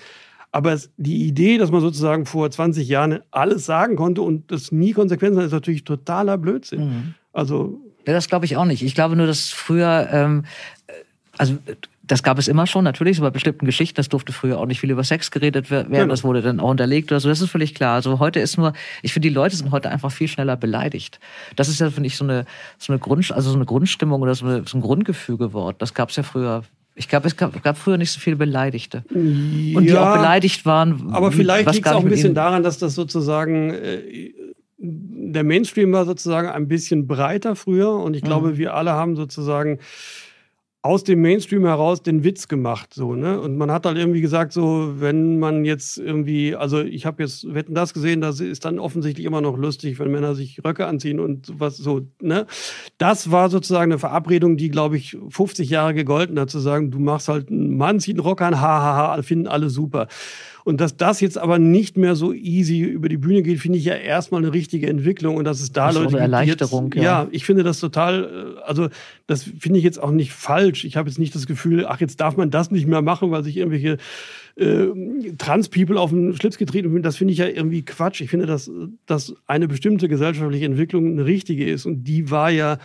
Aber die Idee, dass man sozusagen vor 20 Jahren alles sagen konnte und das nie Konsequenzen hat, ist natürlich totaler Blödsinn. Mhm. Also ja, das glaube ich auch nicht. Ich glaube nur, dass früher, ähm, also das gab es immer schon, natürlich, so bei bestimmten Geschichten, das durfte früher auch nicht viel über Sex geredet werden, genau. das wurde dann auch unterlegt oder so, das ist völlig klar. Also heute ist nur, ich finde, die Leute sind heute einfach viel schneller beleidigt. Das ist ja, finde ich, so eine, so eine Grund, also so eine Grundstimmung oder so, eine, so ein Grundgefüge Wort. Das gab es ja früher ich glaube, es gab, gab, früher nicht so viele Beleidigte. Und ja, die auch beleidigt waren. Aber vielleicht liegt es auch ein bisschen daran, dass das sozusagen äh, der Mainstream war sozusagen ein bisschen breiter früher und ich glaube, mhm. wir alle haben sozusagen aus dem Mainstream heraus den Witz gemacht, so, ne? Und man hat halt irgendwie gesagt, so, wenn man jetzt irgendwie, also ich habe jetzt Wetten das gesehen, das ist dann offensichtlich immer noch lustig, wenn Männer sich Röcke anziehen und was so, ne? Das war sozusagen eine Verabredung, die, glaube ich, 50 Jahre gegolten hat, zu sagen, du machst halt einen Mann, zieht einen Rock an, hahaha, ha, ha, finden alle super. Und dass das jetzt aber nicht mehr so easy über die Bühne geht, finde ich ja erstmal eine richtige Entwicklung und dass es da das Leute eine Erleichterung, jetzt, ja. ja, ich finde das total, äh, also das finde ich jetzt auch nicht falsch. Ich habe jetzt nicht das Gefühl, ach, jetzt darf man das nicht mehr machen, weil sich irgendwelche äh, Trans-People auf den Schlips getreten sind. Das finde ich ja irgendwie Quatsch. Ich finde, dass, dass eine bestimmte gesellschaftliche Entwicklung eine richtige ist und die war ja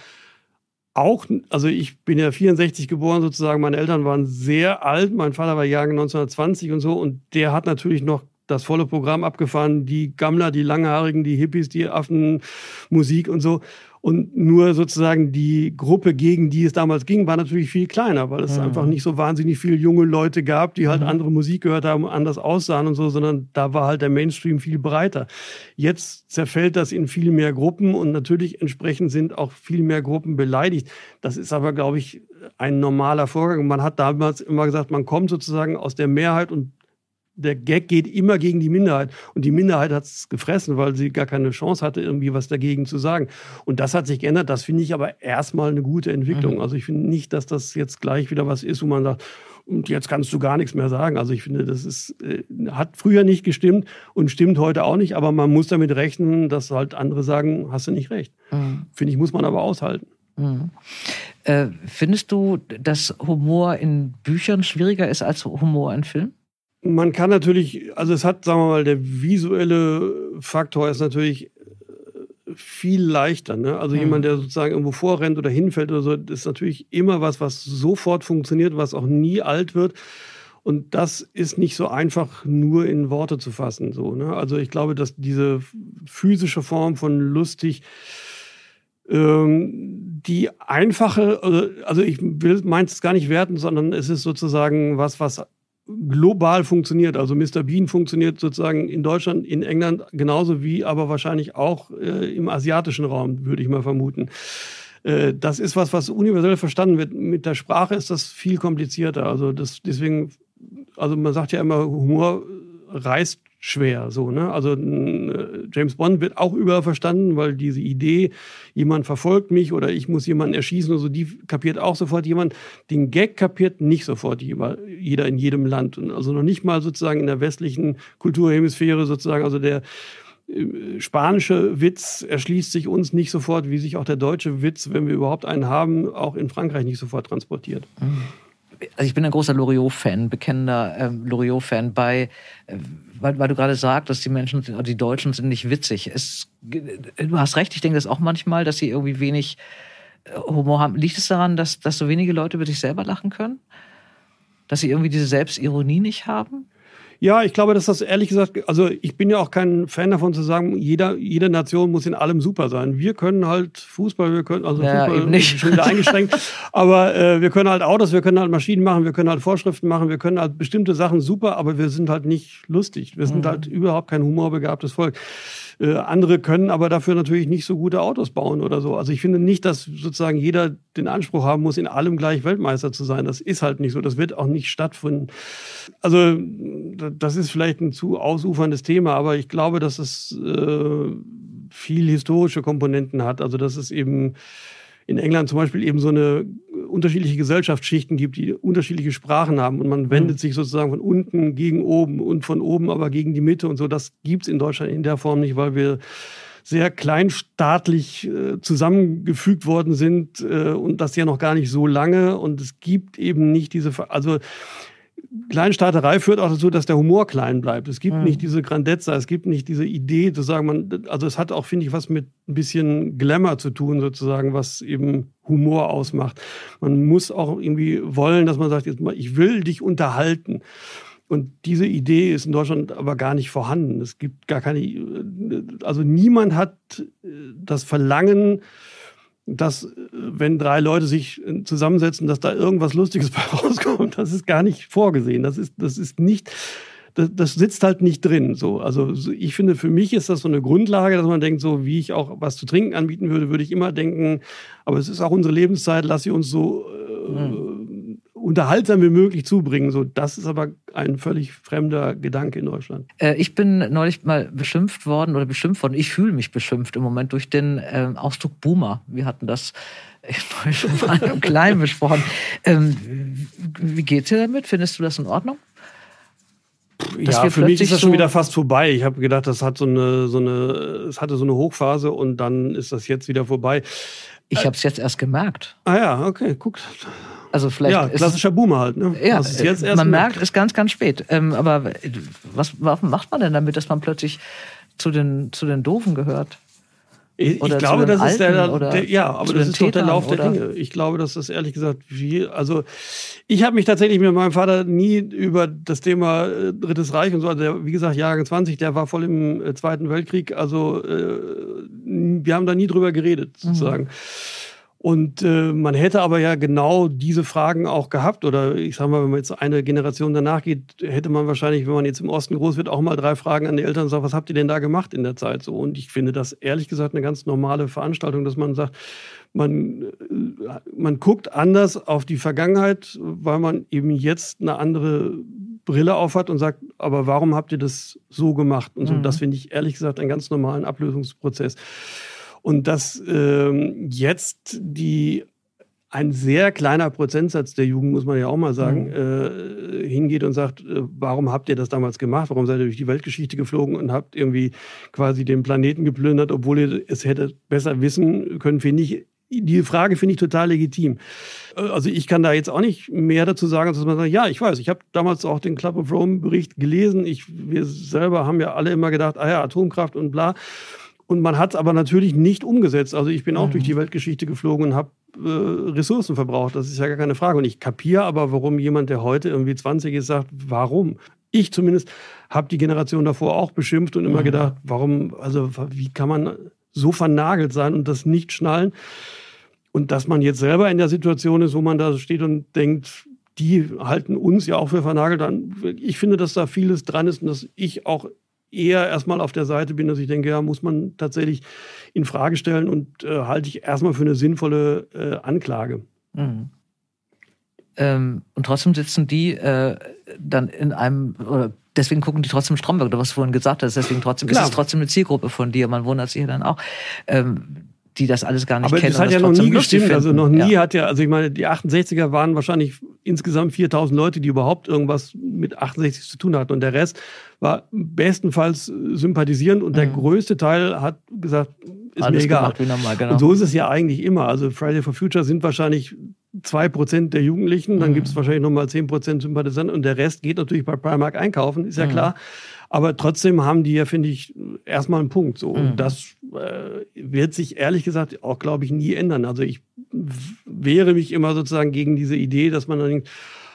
auch, also ich bin ja 64 geboren sozusagen, meine Eltern waren sehr alt, mein Vater war Jahrgang 1920 und so und der hat natürlich noch das volle Programm abgefahren, die Gammler, die Langhaarigen, die Hippies, die Affen, Musik und so. Und nur sozusagen die Gruppe, gegen die es damals ging, war natürlich viel kleiner, weil es mhm. einfach nicht so wahnsinnig viele junge Leute gab, die halt mhm. andere Musik gehört haben, anders aussahen und so, sondern da war halt der Mainstream viel breiter. Jetzt zerfällt das in viel mehr Gruppen und natürlich entsprechend sind auch viel mehr Gruppen beleidigt. Das ist aber, glaube ich, ein normaler Vorgang. Man hat damals immer gesagt, man kommt sozusagen aus der Mehrheit und der Gag geht immer gegen die Minderheit. Und die Minderheit hat es gefressen, weil sie gar keine Chance hatte, irgendwie was dagegen zu sagen. Und das hat sich geändert. Das finde ich aber erstmal eine gute Entwicklung. Mhm. Also ich finde nicht, dass das jetzt gleich wieder was ist, wo man sagt, und jetzt kannst du gar nichts mehr sagen. Also ich finde, das ist, äh, hat früher nicht gestimmt und stimmt heute auch nicht, aber man muss damit rechnen, dass halt andere sagen, hast du nicht recht. Mhm. Finde ich, muss man aber aushalten. Mhm. Äh, findest du, dass Humor in Büchern schwieriger ist als Humor in Filmen? Man kann natürlich, also es hat, sagen wir mal, der visuelle Faktor ist natürlich äh, viel leichter. Ne? Also mhm. jemand, der sozusagen irgendwo vorrennt oder hinfällt oder so, ist natürlich immer was, was sofort funktioniert, was auch nie alt wird. Und das ist nicht so einfach nur in Worte zu fassen. So, ne? Also ich glaube, dass diese physische Form von lustig, ähm, die einfache, also ich will meins es gar nicht werten, sondern es ist sozusagen was, was global funktioniert. Also Mr. Bean funktioniert sozusagen in Deutschland, in England genauso wie aber wahrscheinlich auch äh, im asiatischen Raum, würde ich mal vermuten. Äh, das ist was, was universell verstanden wird. Mit der Sprache ist das viel komplizierter. Also das, deswegen, also man sagt ja immer, Humor reißt schwer. So, ne? Also äh, James Bond wird auch überall verstanden, weil diese Idee, jemand verfolgt mich oder ich muss jemanden erschießen oder so, die kapiert auch sofort jemand. Den Gag kapiert nicht sofort jeder in jedem Land. Und also noch nicht mal sozusagen in der westlichen Kulturhemisphäre sozusagen, also der äh, spanische Witz erschließt sich uns nicht sofort, wie sich auch der deutsche Witz, wenn wir überhaupt einen haben, auch in Frankreich nicht sofort transportiert. Mhm also ich bin ein großer Loriot-Fan, bekennender ähm, Loriot-Fan bei, äh, weil, weil du gerade sagst, dass die Menschen, die Deutschen sind nicht witzig. Es, du hast recht, ich denke das auch manchmal, dass sie irgendwie wenig äh, Humor haben. Liegt es daran, dass, dass so wenige Leute über sich selber lachen können? Dass sie irgendwie diese Selbstironie nicht haben? Ja, ich glaube, dass das ehrlich gesagt, also ich bin ja auch kein Fan davon zu sagen, jeder, jede Nation muss in allem super sein. Wir können halt Fußball, wir können, also ja, Fußball eben nicht. schon wieder eingeschränkt, aber äh, wir können halt Autos, wir können halt Maschinen machen, wir können halt Vorschriften machen, wir können halt bestimmte Sachen super, aber wir sind halt nicht lustig. Wir sind mhm. halt überhaupt kein humorbegabtes Volk. Äh, andere können aber dafür natürlich nicht so gute Autos bauen oder so. Also ich finde nicht, dass sozusagen jeder den Anspruch haben muss, in allem gleich Weltmeister zu sein. Das ist halt nicht so. Das wird auch nicht stattfinden. Also das ist vielleicht ein zu ausuferndes Thema, aber ich glaube, dass es äh, viel historische Komponenten hat. Also dass es eben in England zum Beispiel eben so eine unterschiedliche Gesellschaftsschichten gibt, die unterschiedliche Sprachen haben und man mhm. wendet sich sozusagen von unten gegen oben und von oben aber gegen die Mitte und so. Das gibt's in Deutschland in der Form nicht, weil wir sehr kleinstaatlich äh, zusammengefügt worden sind äh, und das ja noch gar nicht so lange und es gibt eben nicht diese, also Kleinstaaterei führt auch dazu, dass der Humor klein bleibt. Es gibt mhm. nicht diese Grandezza, es gibt nicht diese Idee zu sagen, man, also es hat auch, finde ich, was mit ein bisschen Glamour zu tun, sozusagen, was eben Humor ausmacht. Man muss auch irgendwie wollen, dass man sagt, jetzt mal, ich will dich unterhalten. Und diese Idee ist in Deutschland aber gar nicht vorhanden. Es gibt gar keine, also niemand hat das Verlangen, dass äh, wenn drei Leute sich äh, zusammensetzen, dass da irgendwas Lustiges bei rauskommt. Das ist gar nicht vorgesehen. Das ist, das ist nicht, das, das sitzt halt nicht drin. So, also ich finde, für mich ist das so eine Grundlage, dass man denkt, so wie ich auch was zu trinken anbieten würde, würde ich immer denken, aber es ist auch unsere Lebenszeit, lass sie uns so äh, mhm unterhaltsam wie möglich zubringen. So, das ist aber ein völlig fremder Gedanke in Deutschland. Äh, ich bin neulich mal beschimpft worden oder beschimpft worden. Ich fühle mich beschimpft im Moment durch den äh, Ausdruck Boomer. Wir hatten das neulich schon mal im Kleinen besprochen. Ähm, wie geht's dir damit? Findest du das in Ordnung? Dass ja, für mich ist das schon wieder fast vorbei. Ich habe gedacht, das hat so eine, so eine, es hatte so eine Hochphase und dann ist das jetzt wieder vorbei. Ich habe es jetzt erst gemerkt. Ah ja, okay, guck. Also vielleicht ja, klassischer Boomer halt. Ne? Ja, man merkt, es ist ganz, ganz spät. Ähm, aber was, was macht man denn damit, dass man plötzlich zu den, zu den Doofen gehört? Ich, ich glaube, das ist der, der, ja, aber das ist doch der Lauf der Dinge. Ich glaube, dass das ehrlich gesagt viel, also ich habe mich tatsächlich mit meinem Vater nie über das Thema äh, Drittes Reich und so, also der, wie gesagt, Jahrgang 20, der war voll im äh, Zweiten Weltkrieg, also äh, wir haben da nie drüber geredet, sozusagen. Mhm. Und äh, man hätte aber ja genau diese Fragen auch gehabt. Oder ich sage mal, wenn man jetzt eine Generation danach geht, hätte man wahrscheinlich, wenn man jetzt im Osten groß wird, auch mal drei Fragen an die Eltern und sagt, was habt ihr denn da gemacht in der Zeit? So. Und ich finde das ehrlich gesagt eine ganz normale Veranstaltung, dass man sagt, man, äh, man guckt anders auf die Vergangenheit, weil man eben jetzt eine andere Brille aufhat und sagt, aber warum habt ihr das so gemacht? Und so, mhm. das finde ich ehrlich gesagt einen ganz normalen Ablösungsprozess. Und dass ähm, jetzt die ein sehr kleiner Prozentsatz der Jugend, muss man ja auch mal sagen, mhm. äh, hingeht und sagt, äh, warum habt ihr das damals gemacht? Warum seid ihr durch die Weltgeschichte geflogen und habt irgendwie quasi den Planeten geplündert, obwohl ihr es hättet besser wissen können, finde ich. Die Frage finde ich total legitim. Äh, also ich kann da jetzt auch nicht mehr dazu sagen, als dass man sagt, ja, ich weiß, ich habe damals auch den Club of Rome Bericht gelesen. Ich, wir selber haben ja alle immer gedacht, ah ja, Atomkraft und bla. Und man hat es aber natürlich nicht umgesetzt. Also ich bin auch mhm. durch die Weltgeschichte geflogen und habe äh, Ressourcen verbraucht. Das ist ja gar keine Frage. Und ich kapiere aber, warum jemand, der heute irgendwie 20 ist, sagt, warum? Ich zumindest habe die Generation davor auch beschimpft und immer mhm. gedacht, warum, also wie kann man so vernagelt sein und das nicht schnallen? Und dass man jetzt selber in der Situation ist, wo man da steht und denkt, die halten uns ja auch für vernagelt an. Ich finde, dass da vieles dran ist und dass ich auch eher erstmal auf der Seite bin, dass ich denke, ja, muss man tatsächlich in Frage stellen und äh, halte ich erstmal für eine sinnvolle äh, Anklage. Mhm. Ähm, und trotzdem sitzen die äh, dann in einem, oder deswegen gucken die trotzdem Stromberg, oder was du vorhin gesagt hast, deswegen trotzdem Klar. ist es trotzdem eine Zielgruppe von dir. Man wundert sich ja dann auch. Ähm, die das alles gar nicht Aber kennen. Das hat ja noch nie gestimmt. Also noch nie ja. hat ja, also ich meine, die 68er waren wahrscheinlich insgesamt 4000 Leute, die überhaupt irgendwas mit 68 zu tun hatten. Und der Rest war bestenfalls sympathisierend und mhm. der größte Teil hat gesagt, ist alles mir egal. Normal, genau. Und so ist es ja eigentlich immer. Also Friday for Future sind wahrscheinlich zwei Prozent der Jugendlichen, dann mhm. gibt es wahrscheinlich nochmal zehn Prozent Sympathisanten und der Rest geht natürlich bei Primark einkaufen, ist ja mhm. klar. Aber trotzdem haben die ja, finde ich, erstmal einen Punkt. So. Und mhm. das äh, wird sich ehrlich gesagt auch, glaube ich, nie ändern. Also ich wehre mich immer sozusagen gegen diese Idee, dass man dann denkt,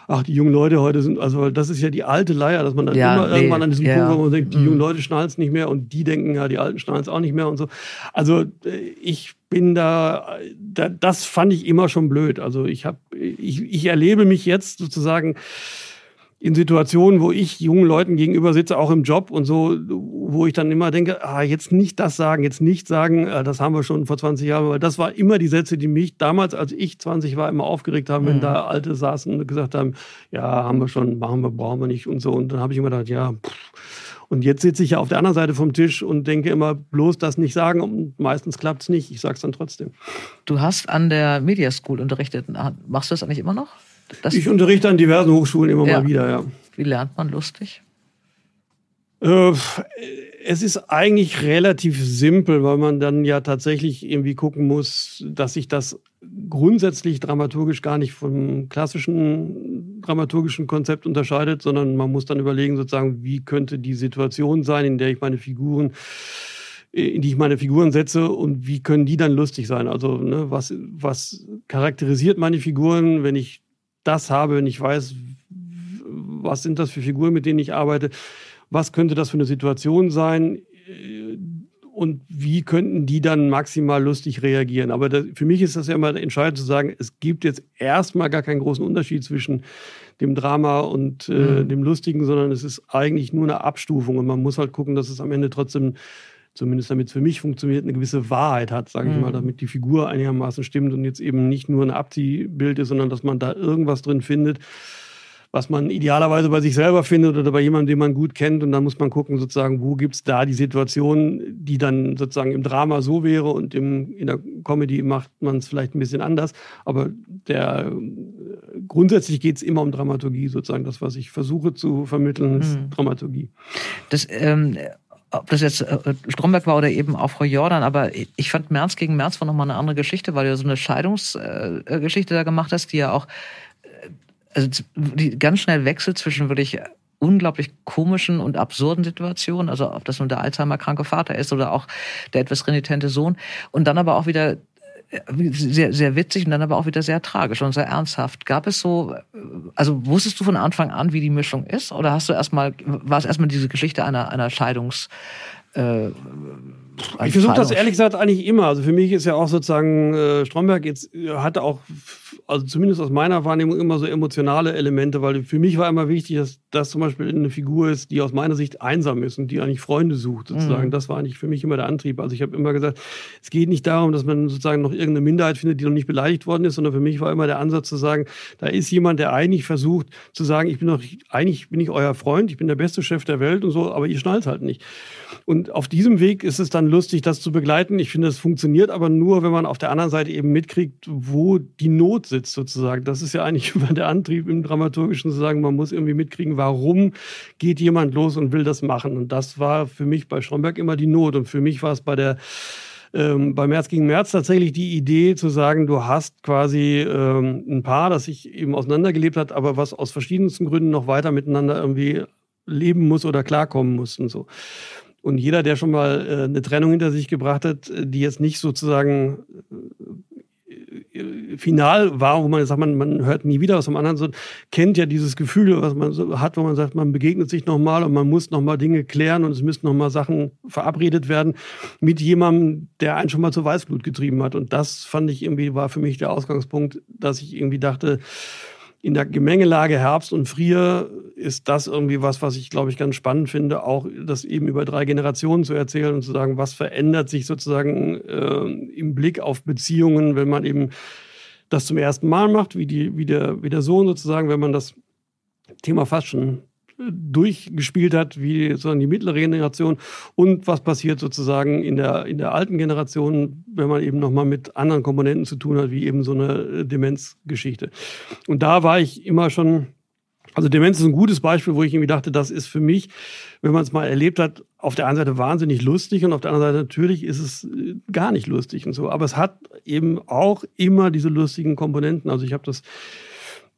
ach, die jungen Leute heute sind, also das ist ja die alte Leier, dass man dann ja, immer nee, irgendwann an diesem ja, Punkt kommt und denkt, die mhm. jungen Leute schnallen es nicht mehr und die denken, ja, die Alten schnallen es auch nicht mehr und so. Also äh, ich bin da, da, das fand ich immer schon blöd. Also ich habe, ich, ich erlebe mich jetzt sozusagen in Situationen, wo ich jungen Leuten gegenüber sitze, auch im Job und so, wo ich dann immer denke, ah, jetzt nicht das sagen, jetzt nicht sagen, ah, das haben wir schon vor 20 Jahren, weil das war immer die Sätze, die mich damals, als ich 20 war, immer aufgeregt haben, mhm. wenn da Alte saßen und gesagt haben, ja, haben wir schon, machen wir, brauchen wir nicht und so. Und dann habe ich immer gedacht, ja, pff. Und jetzt sitze ich ja auf der anderen Seite vom Tisch und denke immer, bloß das nicht sagen und meistens klappt es nicht. Ich sage es dann trotzdem. Du hast an der Media School unterrichtet. Machst du das eigentlich immer noch? Das ich unterrichte an diversen Hochschulen immer ja. mal wieder, ja. Wie lernt man lustig? Äh, es ist eigentlich relativ simpel, weil man dann ja tatsächlich irgendwie gucken muss, dass sich das grundsätzlich dramaturgisch gar nicht vom klassischen dramaturgischen Konzept unterscheidet, sondern man muss dann überlegen, sozusagen, wie könnte die Situation sein, in der ich meine Figuren in die ich meine Figuren setze und wie können die dann lustig sein? Also, ne, was, was charakterisiert meine Figuren, wenn ich das habe, wenn ich weiß, was sind das für Figuren, mit denen ich arbeite, was könnte das für eine Situation sein und wie könnten die dann maximal lustig reagieren. Aber das, für mich ist das ja immer entscheidend zu sagen, es gibt jetzt erstmal gar keinen großen Unterschied zwischen dem Drama und äh, mhm. dem Lustigen, sondern es ist eigentlich nur eine Abstufung und man muss halt gucken, dass es am Ende trotzdem zumindest damit es für mich funktioniert, eine gewisse Wahrheit hat, sage ich mhm. mal, damit die Figur einigermaßen stimmt und jetzt eben nicht nur ein Abziehbild ist, sondern dass man da irgendwas drin findet, was man idealerweise bei sich selber findet oder bei jemandem, den man gut kennt. Und dann muss man gucken, sozusagen, wo gibt es da die Situation, die dann sozusagen im Drama so wäre und im, in der Comedy macht man es vielleicht ein bisschen anders. Aber der, grundsätzlich geht es immer um Dramaturgie, sozusagen. Das, was ich versuche zu vermitteln, ist mhm. Dramaturgie. Das, ähm, ob das jetzt äh, Stromberg war oder eben auch Frau Jordan, aber ich fand März gegen März war nochmal eine andere Geschichte, weil du so eine Scheidungsgeschichte da gemacht hast, die ja auch also die ganz schnell wechselt zwischen wirklich unglaublich komischen und absurden Situationen, also ob das nun der Alzheimer-kranke Vater ist oder auch der etwas renitente Sohn und dann aber auch wieder äh, sehr, sehr witzig und dann aber auch wieder sehr tragisch und sehr ernsthaft. Gab es so, also wusstest du von Anfang an, wie die Mischung ist? Oder hast du erstmal, war es erstmal diese Geschichte einer, einer Scheidungs, äh, ich versuche das ehrlich gesagt eigentlich immer. Also für mich ist ja auch sozusagen äh, Stromberg jetzt äh, hatte auch also zumindest aus meiner Wahrnehmung immer so emotionale Elemente, weil für mich war immer wichtig, dass das zum Beispiel eine Figur ist, die aus meiner Sicht einsam ist und die eigentlich Freunde sucht, sozusagen. Mhm. Das war eigentlich für mich immer der Antrieb. Also ich habe immer gesagt, es geht nicht darum, dass man sozusagen noch irgendeine Minderheit findet, die noch nicht beleidigt worden ist, sondern für mich war immer der Ansatz zu sagen, da ist jemand, der eigentlich versucht zu sagen, ich bin doch, eigentlich bin ich euer Freund, ich bin der beste Chef der Welt und so, aber ihr schnallt halt nicht. Und auf diesem Weg ist es dann lustig, das zu begleiten. Ich finde, es funktioniert aber nur, wenn man auf der anderen Seite eben mitkriegt, wo die Not sitzt sitzt sozusagen. Das ist ja eigentlich immer der Antrieb im Dramaturgischen zu sagen, man muss irgendwie mitkriegen, warum geht jemand los und will das machen. Und das war für mich bei Stromberg immer die Not. Und für mich war es bei der ähm, bei März gegen März tatsächlich die Idee zu sagen, du hast quasi ähm, ein Paar, das sich eben auseinandergelebt hat, aber was aus verschiedensten Gründen noch weiter miteinander irgendwie leben muss oder klarkommen muss und so. Und jeder, der schon mal äh, eine Trennung hinter sich gebracht hat, die jetzt nicht sozusagen äh, final war, wo man sagt, man, man hört nie wieder was vom anderen, so kennt ja dieses Gefühl, was man so hat, wo man sagt, man begegnet sich nochmal und man muss nochmal Dinge klären und es müssen nochmal Sachen verabredet werden mit jemandem, der einen schon mal zur Weißblut getrieben hat. Und das fand ich irgendwie, war für mich der Ausgangspunkt, dass ich irgendwie dachte, in der Gemengelage Herbst und Frier ist das irgendwie was, was ich, glaube ich, ganz spannend finde, auch das eben über drei Generationen zu erzählen und zu sagen, was verändert sich sozusagen äh, im Blick auf Beziehungen, wenn man eben das zum ersten Mal macht, wie, die, wie, der, wie der Sohn sozusagen, wenn man das Thema fast schon durchgespielt hat, wie sozusagen die mittlere Generation und was passiert sozusagen in der, in der alten Generation, wenn man eben nochmal mit anderen Komponenten zu tun hat, wie eben so eine Demenzgeschichte. Und da war ich immer schon, also Demenz ist ein gutes Beispiel, wo ich irgendwie dachte, das ist für mich, wenn man es mal erlebt hat, auf der einen Seite wahnsinnig lustig und auf der anderen Seite natürlich ist es äh, gar nicht lustig und so. Aber es hat eben auch immer diese lustigen Komponenten. Also ich habe das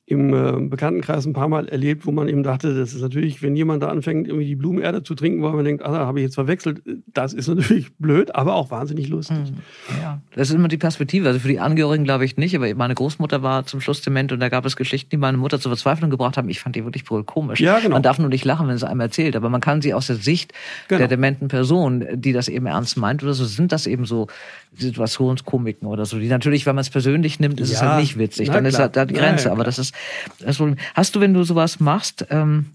im äh, Bekanntenkreis ein paar Mal erlebt, wo man eben dachte, das ist natürlich, wenn jemand da anfängt, irgendwie die Blumenerde zu trinken, wo man denkt, ah, habe ich jetzt verwechselt, das ist natürlich blöd, aber auch wahnsinnig lustig. Mhm. Ja, das ist immer die Perspektive. Also für die Angehörigen glaube ich nicht, aber meine Großmutter war zum Schluss dement und da gab es Geschichten, die meine Mutter zur Verzweiflung gebracht haben. Ich fand die wirklich wohl komisch. Ja, genau. Man darf nur nicht lachen, wenn es einem erzählt, aber man kann sie aus der Sicht genau. der dementen Person, die das eben ernst meint oder so, sind das eben so Situationskomiken oder so, die natürlich, wenn man es persönlich nimmt, ist ja, es halt nicht witzig. Dann klar. ist halt da die Grenze. Ja, aber das ist das Problem. Hast du, wenn du sowas machst, ähm,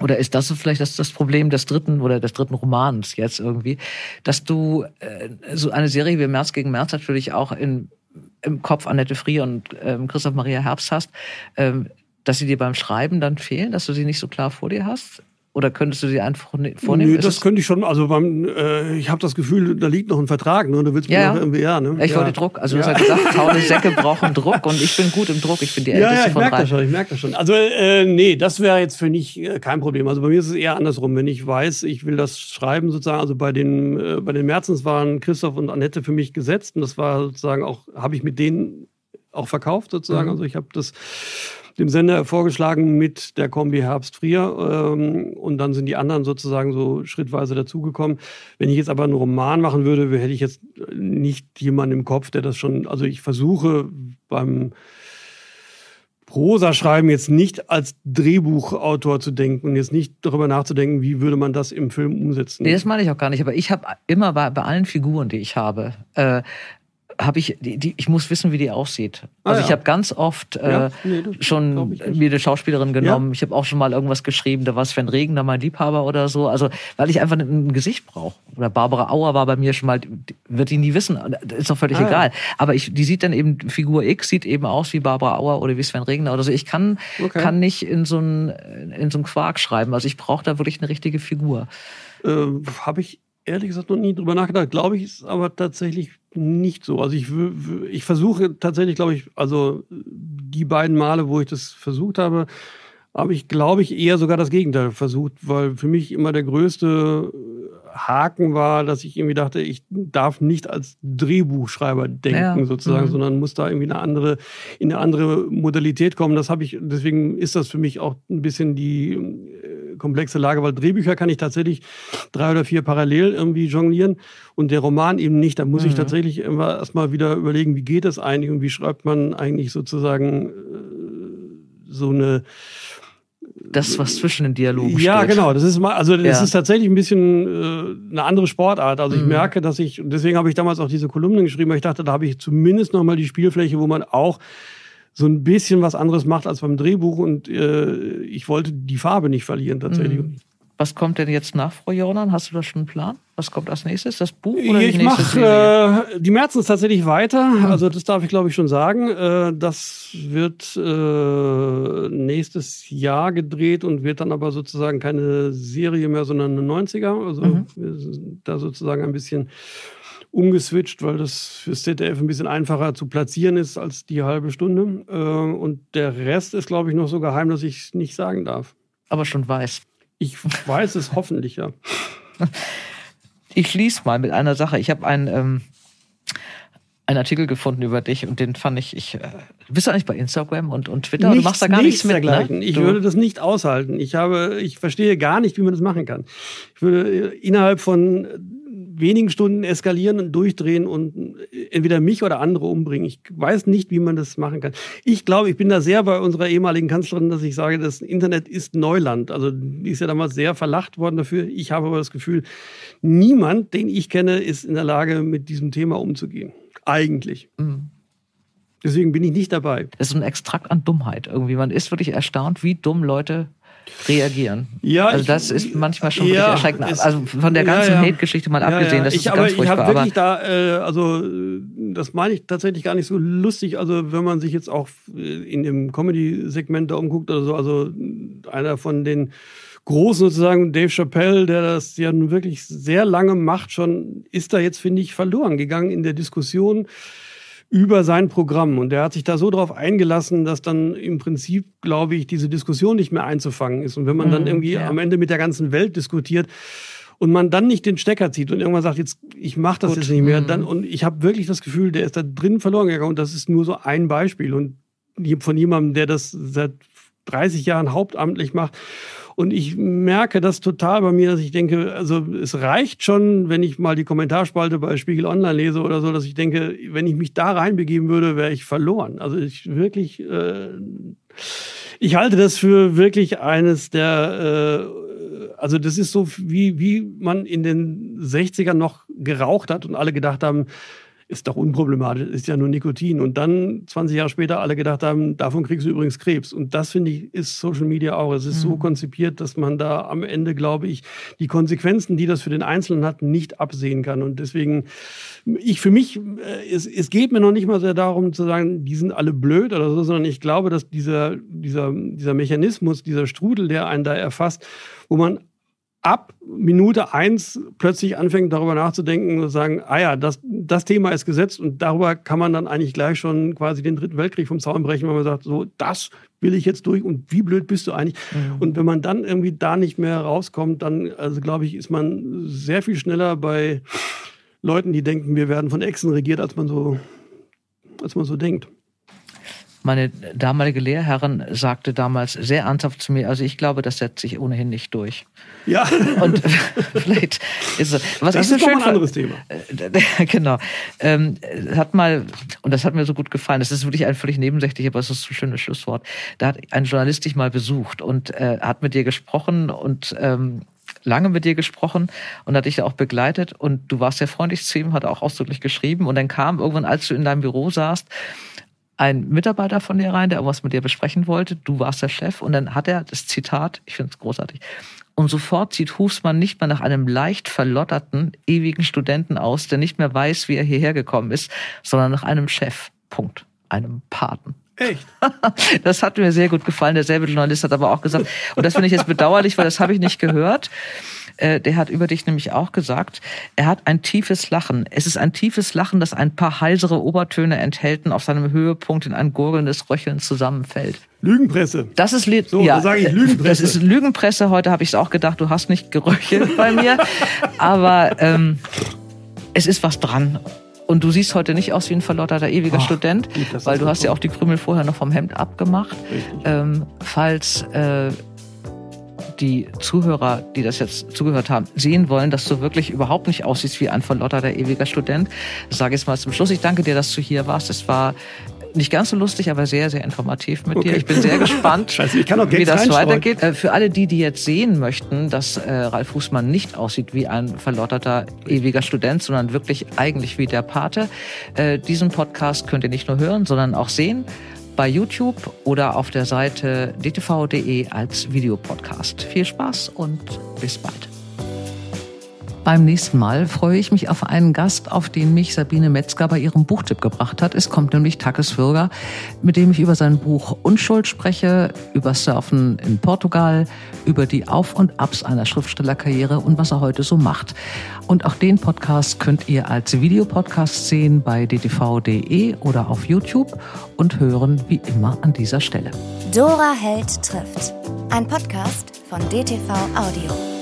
oder ist das vielleicht das, das Problem des dritten oder des dritten Romans jetzt irgendwie, dass du äh, so eine Serie wie März gegen März natürlich auch in, im Kopf Annette Frier und ähm, Christoph Maria Herbst hast, ähm, dass sie dir beim Schreiben dann fehlen, dass du sie nicht so klar vor dir hast? Oder könntest du sie einfach ne-, vornehmen? Nee, das könnte ich schon. Also beim, äh, ich habe das Gefühl, da liegt noch ein Vertrag. Ne? Du willst mir ja, noch irgendwie, ja, ne? Ich ja. wollte Druck. Also du hast ja gesagt, faule Säcke brauchen Druck und ich bin gut im Druck. Ich bin die ja, Älteste ja, ich von merke das schon. Ich merke das schon. Also äh, nee, das wäre jetzt für mich äh, kein Problem. Also bei mir ist es eher andersrum. Wenn ich weiß, ich will das schreiben sozusagen. Also bei den äh, bei den Merzens waren Christoph und Annette für mich gesetzt und das war sozusagen auch habe ich mit denen auch verkauft sozusagen. Mhm. Also ich habe das dem Sender vorgeschlagen mit der Kombi Herbst-Frier. Ähm, und dann sind die anderen sozusagen so schrittweise dazugekommen. Wenn ich jetzt aber einen Roman machen würde, hätte ich jetzt nicht jemanden im Kopf, der das schon. Also ich versuche beim Prosa schreiben jetzt nicht als Drehbuchautor zu denken und jetzt nicht darüber nachzudenken, wie würde man das im Film umsetzen. Nee, das meine ich auch gar nicht. Aber ich habe immer bei, bei allen Figuren, die ich habe, äh, habe ich, die, die, ich muss wissen, wie die aussieht. Ah, also ja. ich habe ganz oft äh, ja, nee, schon mir eine Schauspielerin genommen. Ja. Ich habe auch schon mal irgendwas geschrieben, da war Sven Regner mein Liebhaber oder so. Also weil ich einfach ein, ein Gesicht brauche. Oder Barbara Auer war bei mir schon mal, wird die nie wissen, ist doch völlig ah, egal. Aber ich, die sieht dann eben, Figur X sieht eben aus wie Barbara Auer oder wie Sven Regner oder so. Ich kann, okay. kann nicht in so einen in so einen Quark schreiben. Also ich brauche da wirklich eine richtige Figur. Äh, habe ich ehrlich gesagt noch nie drüber nachgedacht. Glaube ich, ist aber tatsächlich nicht so. Also ich, ich versuche tatsächlich, glaube ich, also die beiden Male, wo ich das versucht habe, habe ich, glaube ich, eher sogar das Gegenteil versucht, weil für mich immer der größte Haken war, dass ich irgendwie dachte, ich darf nicht als Drehbuchschreiber denken ja. sozusagen, mhm. sondern muss da irgendwie eine andere, in eine andere Modalität kommen. Das habe ich, deswegen ist das für mich auch ein bisschen die komplexe Lage, weil Drehbücher kann ich tatsächlich drei oder vier parallel irgendwie jonglieren und der Roman eben nicht. Da muss mhm. ich tatsächlich immer erstmal wieder überlegen, wie geht das eigentlich und wie schreibt man eigentlich sozusagen äh, so eine das, was zwischen den Dialogen steht. Ja, genau. Das ist mal, also das ja. ist tatsächlich ein bisschen äh, eine andere Sportart. Also ich mhm. merke, dass ich, und deswegen habe ich damals auch diese Kolumnen geschrieben, weil ich dachte, da habe ich zumindest nochmal die Spielfläche, wo man auch so ein bisschen was anderes macht als beim Drehbuch und äh, ich wollte die Farbe nicht verlieren tatsächlich. Mhm. Was kommt denn jetzt nach, Frau Jordan? Hast du da schon einen Plan? Was kommt als nächstes? Das Buch oder ich die mache äh, die Märzens tatsächlich weiter. Hm. Also das darf ich glaube ich schon sagen. Äh, das wird äh, nächstes Jahr gedreht und wird dann aber sozusagen keine Serie mehr, sondern eine 90er. Also mhm. wir sind da sozusagen ein bisschen umgeswitcht, weil das fürs ZDF ein bisschen einfacher zu platzieren ist als die halbe Stunde. Äh, und der Rest ist glaube ich noch so geheim, dass ich es nicht sagen darf. Aber schon weiß. Ich weiß es hoffentlich, ja. Ich schließe mal mit einer Sache. Ich habe einen, ähm, einen Artikel gefunden über dich und den fand ich. ich äh, bist du eigentlich bei Instagram und, und Twitter? Nichts, du machst da gar nichts, nichts mit. Ne? Ich du. würde das nicht aushalten. Ich habe, ich verstehe gar nicht, wie man das machen kann. Ich würde innerhalb von wenigen Stunden eskalieren und durchdrehen und entweder mich oder andere umbringen. Ich weiß nicht, wie man das machen kann. Ich glaube, ich bin da sehr bei unserer ehemaligen Kanzlerin, dass ich sage, das Internet ist Neuland. Also die ist ja damals sehr verlacht worden dafür. Ich habe aber das Gefühl, niemand, den ich kenne, ist in der Lage, mit diesem Thema umzugehen. Eigentlich. Mhm. Deswegen bin ich nicht dabei. Das ist ein Extrakt an Dummheit irgendwie. Man ist wirklich erstaunt, wie dumm Leute reagieren. Ja, also das ich, ist manchmal schon ja, erschreckend. Es, also von der ganzen ja, ja. Hate-Geschichte mal abgesehen, das ich, ist aber ganz furchtbar. Ich habe wirklich da, äh, also das meine ich tatsächlich gar nicht so lustig. Also wenn man sich jetzt auch äh, in dem Comedy-Segment da umguckt oder so, also einer von den Großen sozusagen, Dave Chappelle, der das ja nun wirklich sehr lange macht, schon ist da jetzt, finde ich, verloren gegangen in der Diskussion über sein Programm. Und der hat sich da so drauf eingelassen, dass dann im Prinzip, glaube ich, diese Diskussion nicht mehr einzufangen ist. Und wenn man mhm, dann irgendwie ja. am Ende mit der ganzen Welt diskutiert, und man dann nicht den Stecker zieht und irgendwann sagt, jetzt ich mache das Gut. jetzt nicht mehr, mhm. dann und ich habe wirklich das Gefühl, der ist da drin verloren gegangen und das ist nur so ein Beispiel und von jemandem, der das seit 30 Jahren hauptamtlich macht und ich merke das total bei mir, dass ich denke, also es reicht schon, wenn ich mal die Kommentarspalte bei Spiegel Online lese oder so, dass ich denke, wenn ich mich da reinbegeben würde, wäre ich verloren. Also ich wirklich, äh, ich halte das für wirklich eines der, äh, also das ist so wie, wie man in den 60ern noch geraucht hat und alle gedacht haben, ist doch unproblematisch, ist ja nur Nikotin. Und dann 20 Jahre später alle gedacht haben, davon kriegst du übrigens Krebs. Und das finde ich, ist Social Media auch. Es ist mhm. so konzipiert, dass man da am Ende, glaube ich, die Konsequenzen, die das für den Einzelnen hat, nicht absehen kann. Und deswegen, ich für mich, äh, es, es geht mir noch nicht mal sehr darum zu sagen, die sind alle blöd oder so, sondern ich glaube, dass dieser, dieser, dieser Mechanismus, dieser Strudel, der einen da erfasst, wo man ab Minute eins plötzlich anfängt, darüber nachzudenken und sagen, ah ja, das, das Thema ist gesetzt und darüber kann man dann eigentlich gleich schon quasi den dritten Weltkrieg vom Zaun brechen, wenn man sagt, so, das will ich jetzt durch und wie blöd bist du eigentlich? Mhm. Und wenn man dann irgendwie da nicht mehr rauskommt, dann, also glaube ich, ist man sehr viel schneller bei Leuten, die denken, wir werden von Echsen regiert, als man so, als man so denkt. Meine damalige Lehrherrin sagte damals sehr ernsthaft zu mir, also ich glaube, das setzt sich ohnehin nicht durch. Ja. Und vielleicht ist es, was das so ist schön ein anderes Thema. genau. Ähm, hat mal, und das hat mir so gut gefallen, das ist wirklich ein völlig nebensächlich, aber es ist ein schönes Schlusswort. Da hat ein Journalist dich mal besucht und äh, hat mit dir gesprochen und ähm, lange mit dir gesprochen und hat dich auch begleitet und du warst sehr freundlich zu ihm, hat auch ausdrücklich geschrieben und dann kam irgendwann, als du in deinem Büro saßt, ein Mitarbeiter von dir rein, der irgendwas mit dir besprechen wollte. Du warst der Chef. Und dann hat er das Zitat, ich finde es großartig. Und sofort sieht Hufsmann nicht mehr nach einem leicht verlotterten, ewigen Studenten aus, der nicht mehr weiß, wie er hierher gekommen ist, sondern nach einem Chef. Punkt. Einem Paten. Echt? Das hat mir sehr gut gefallen. Derselbe Journalist hat aber auch gesagt, und das finde ich jetzt bedauerlich, weil das habe ich nicht gehört äh, der hat über dich nämlich auch gesagt, er hat ein tiefes Lachen. Es ist ein tiefes Lachen, das ein paar heisere Obertöne enthält und auf seinem Höhepunkt in ein gurgelndes Röcheln zusammenfällt. Lügenpresse. Das ist Lied. So, ja, sage ich Lügenpresse. Das ist Lügenpresse. Heute habe ich es auch gedacht, du hast nicht geröchelt bei mir. Aber ähm, es ist was dran. Und du siehst heute nicht aus wie ein verlotterter ewiger Ach, Student, weil du hast ja auch die Krümel vorher noch vom Hemd abgemacht. Ähm, falls äh, die Zuhörer, die das jetzt zugehört haben, sehen wollen, dass du wirklich überhaupt nicht aussiehst wie ein verlotterter ewiger Student. Sage ich jetzt mal zum Schluss. Ich danke dir, dass du hier warst. Es war nicht ganz so lustig, aber sehr, sehr informativ mit okay. dir. Ich bin sehr gespannt, Scheiße, wie das weitergeht. Äh, für alle die, die jetzt sehen möchten, dass äh, Ralf Fußmann nicht aussieht wie ein verlotterter ewiger Student, sondern wirklich eigentlich wie der Pate. Äh, diesen Podcast könnt ihr nicht nur hören, sondern auch sehen bei YouTube oder auf der Seite dtv.de als Videopodcast. Viel Spaß und bis bald. Beim nächsten Mal freue ich mich auf einen Gast, auf den mich Sabine Metzger bei ihrem Buchtipp gebracht hat. Es kommt nämlich Takis Würger, mit dem ich über sein Buch Unschuld spreche, über Surfen in Portugal, über die Auf- und Abs einer Schriftstellerkarriere und was er heute so macht. Und auch den Podcast könnt ihr als Videopodcast sehen bei dtv.de oder auf YouTube und hören wie immer an dieser Stelle. Dora Held trifft. Ein Podcast von DTV Audio.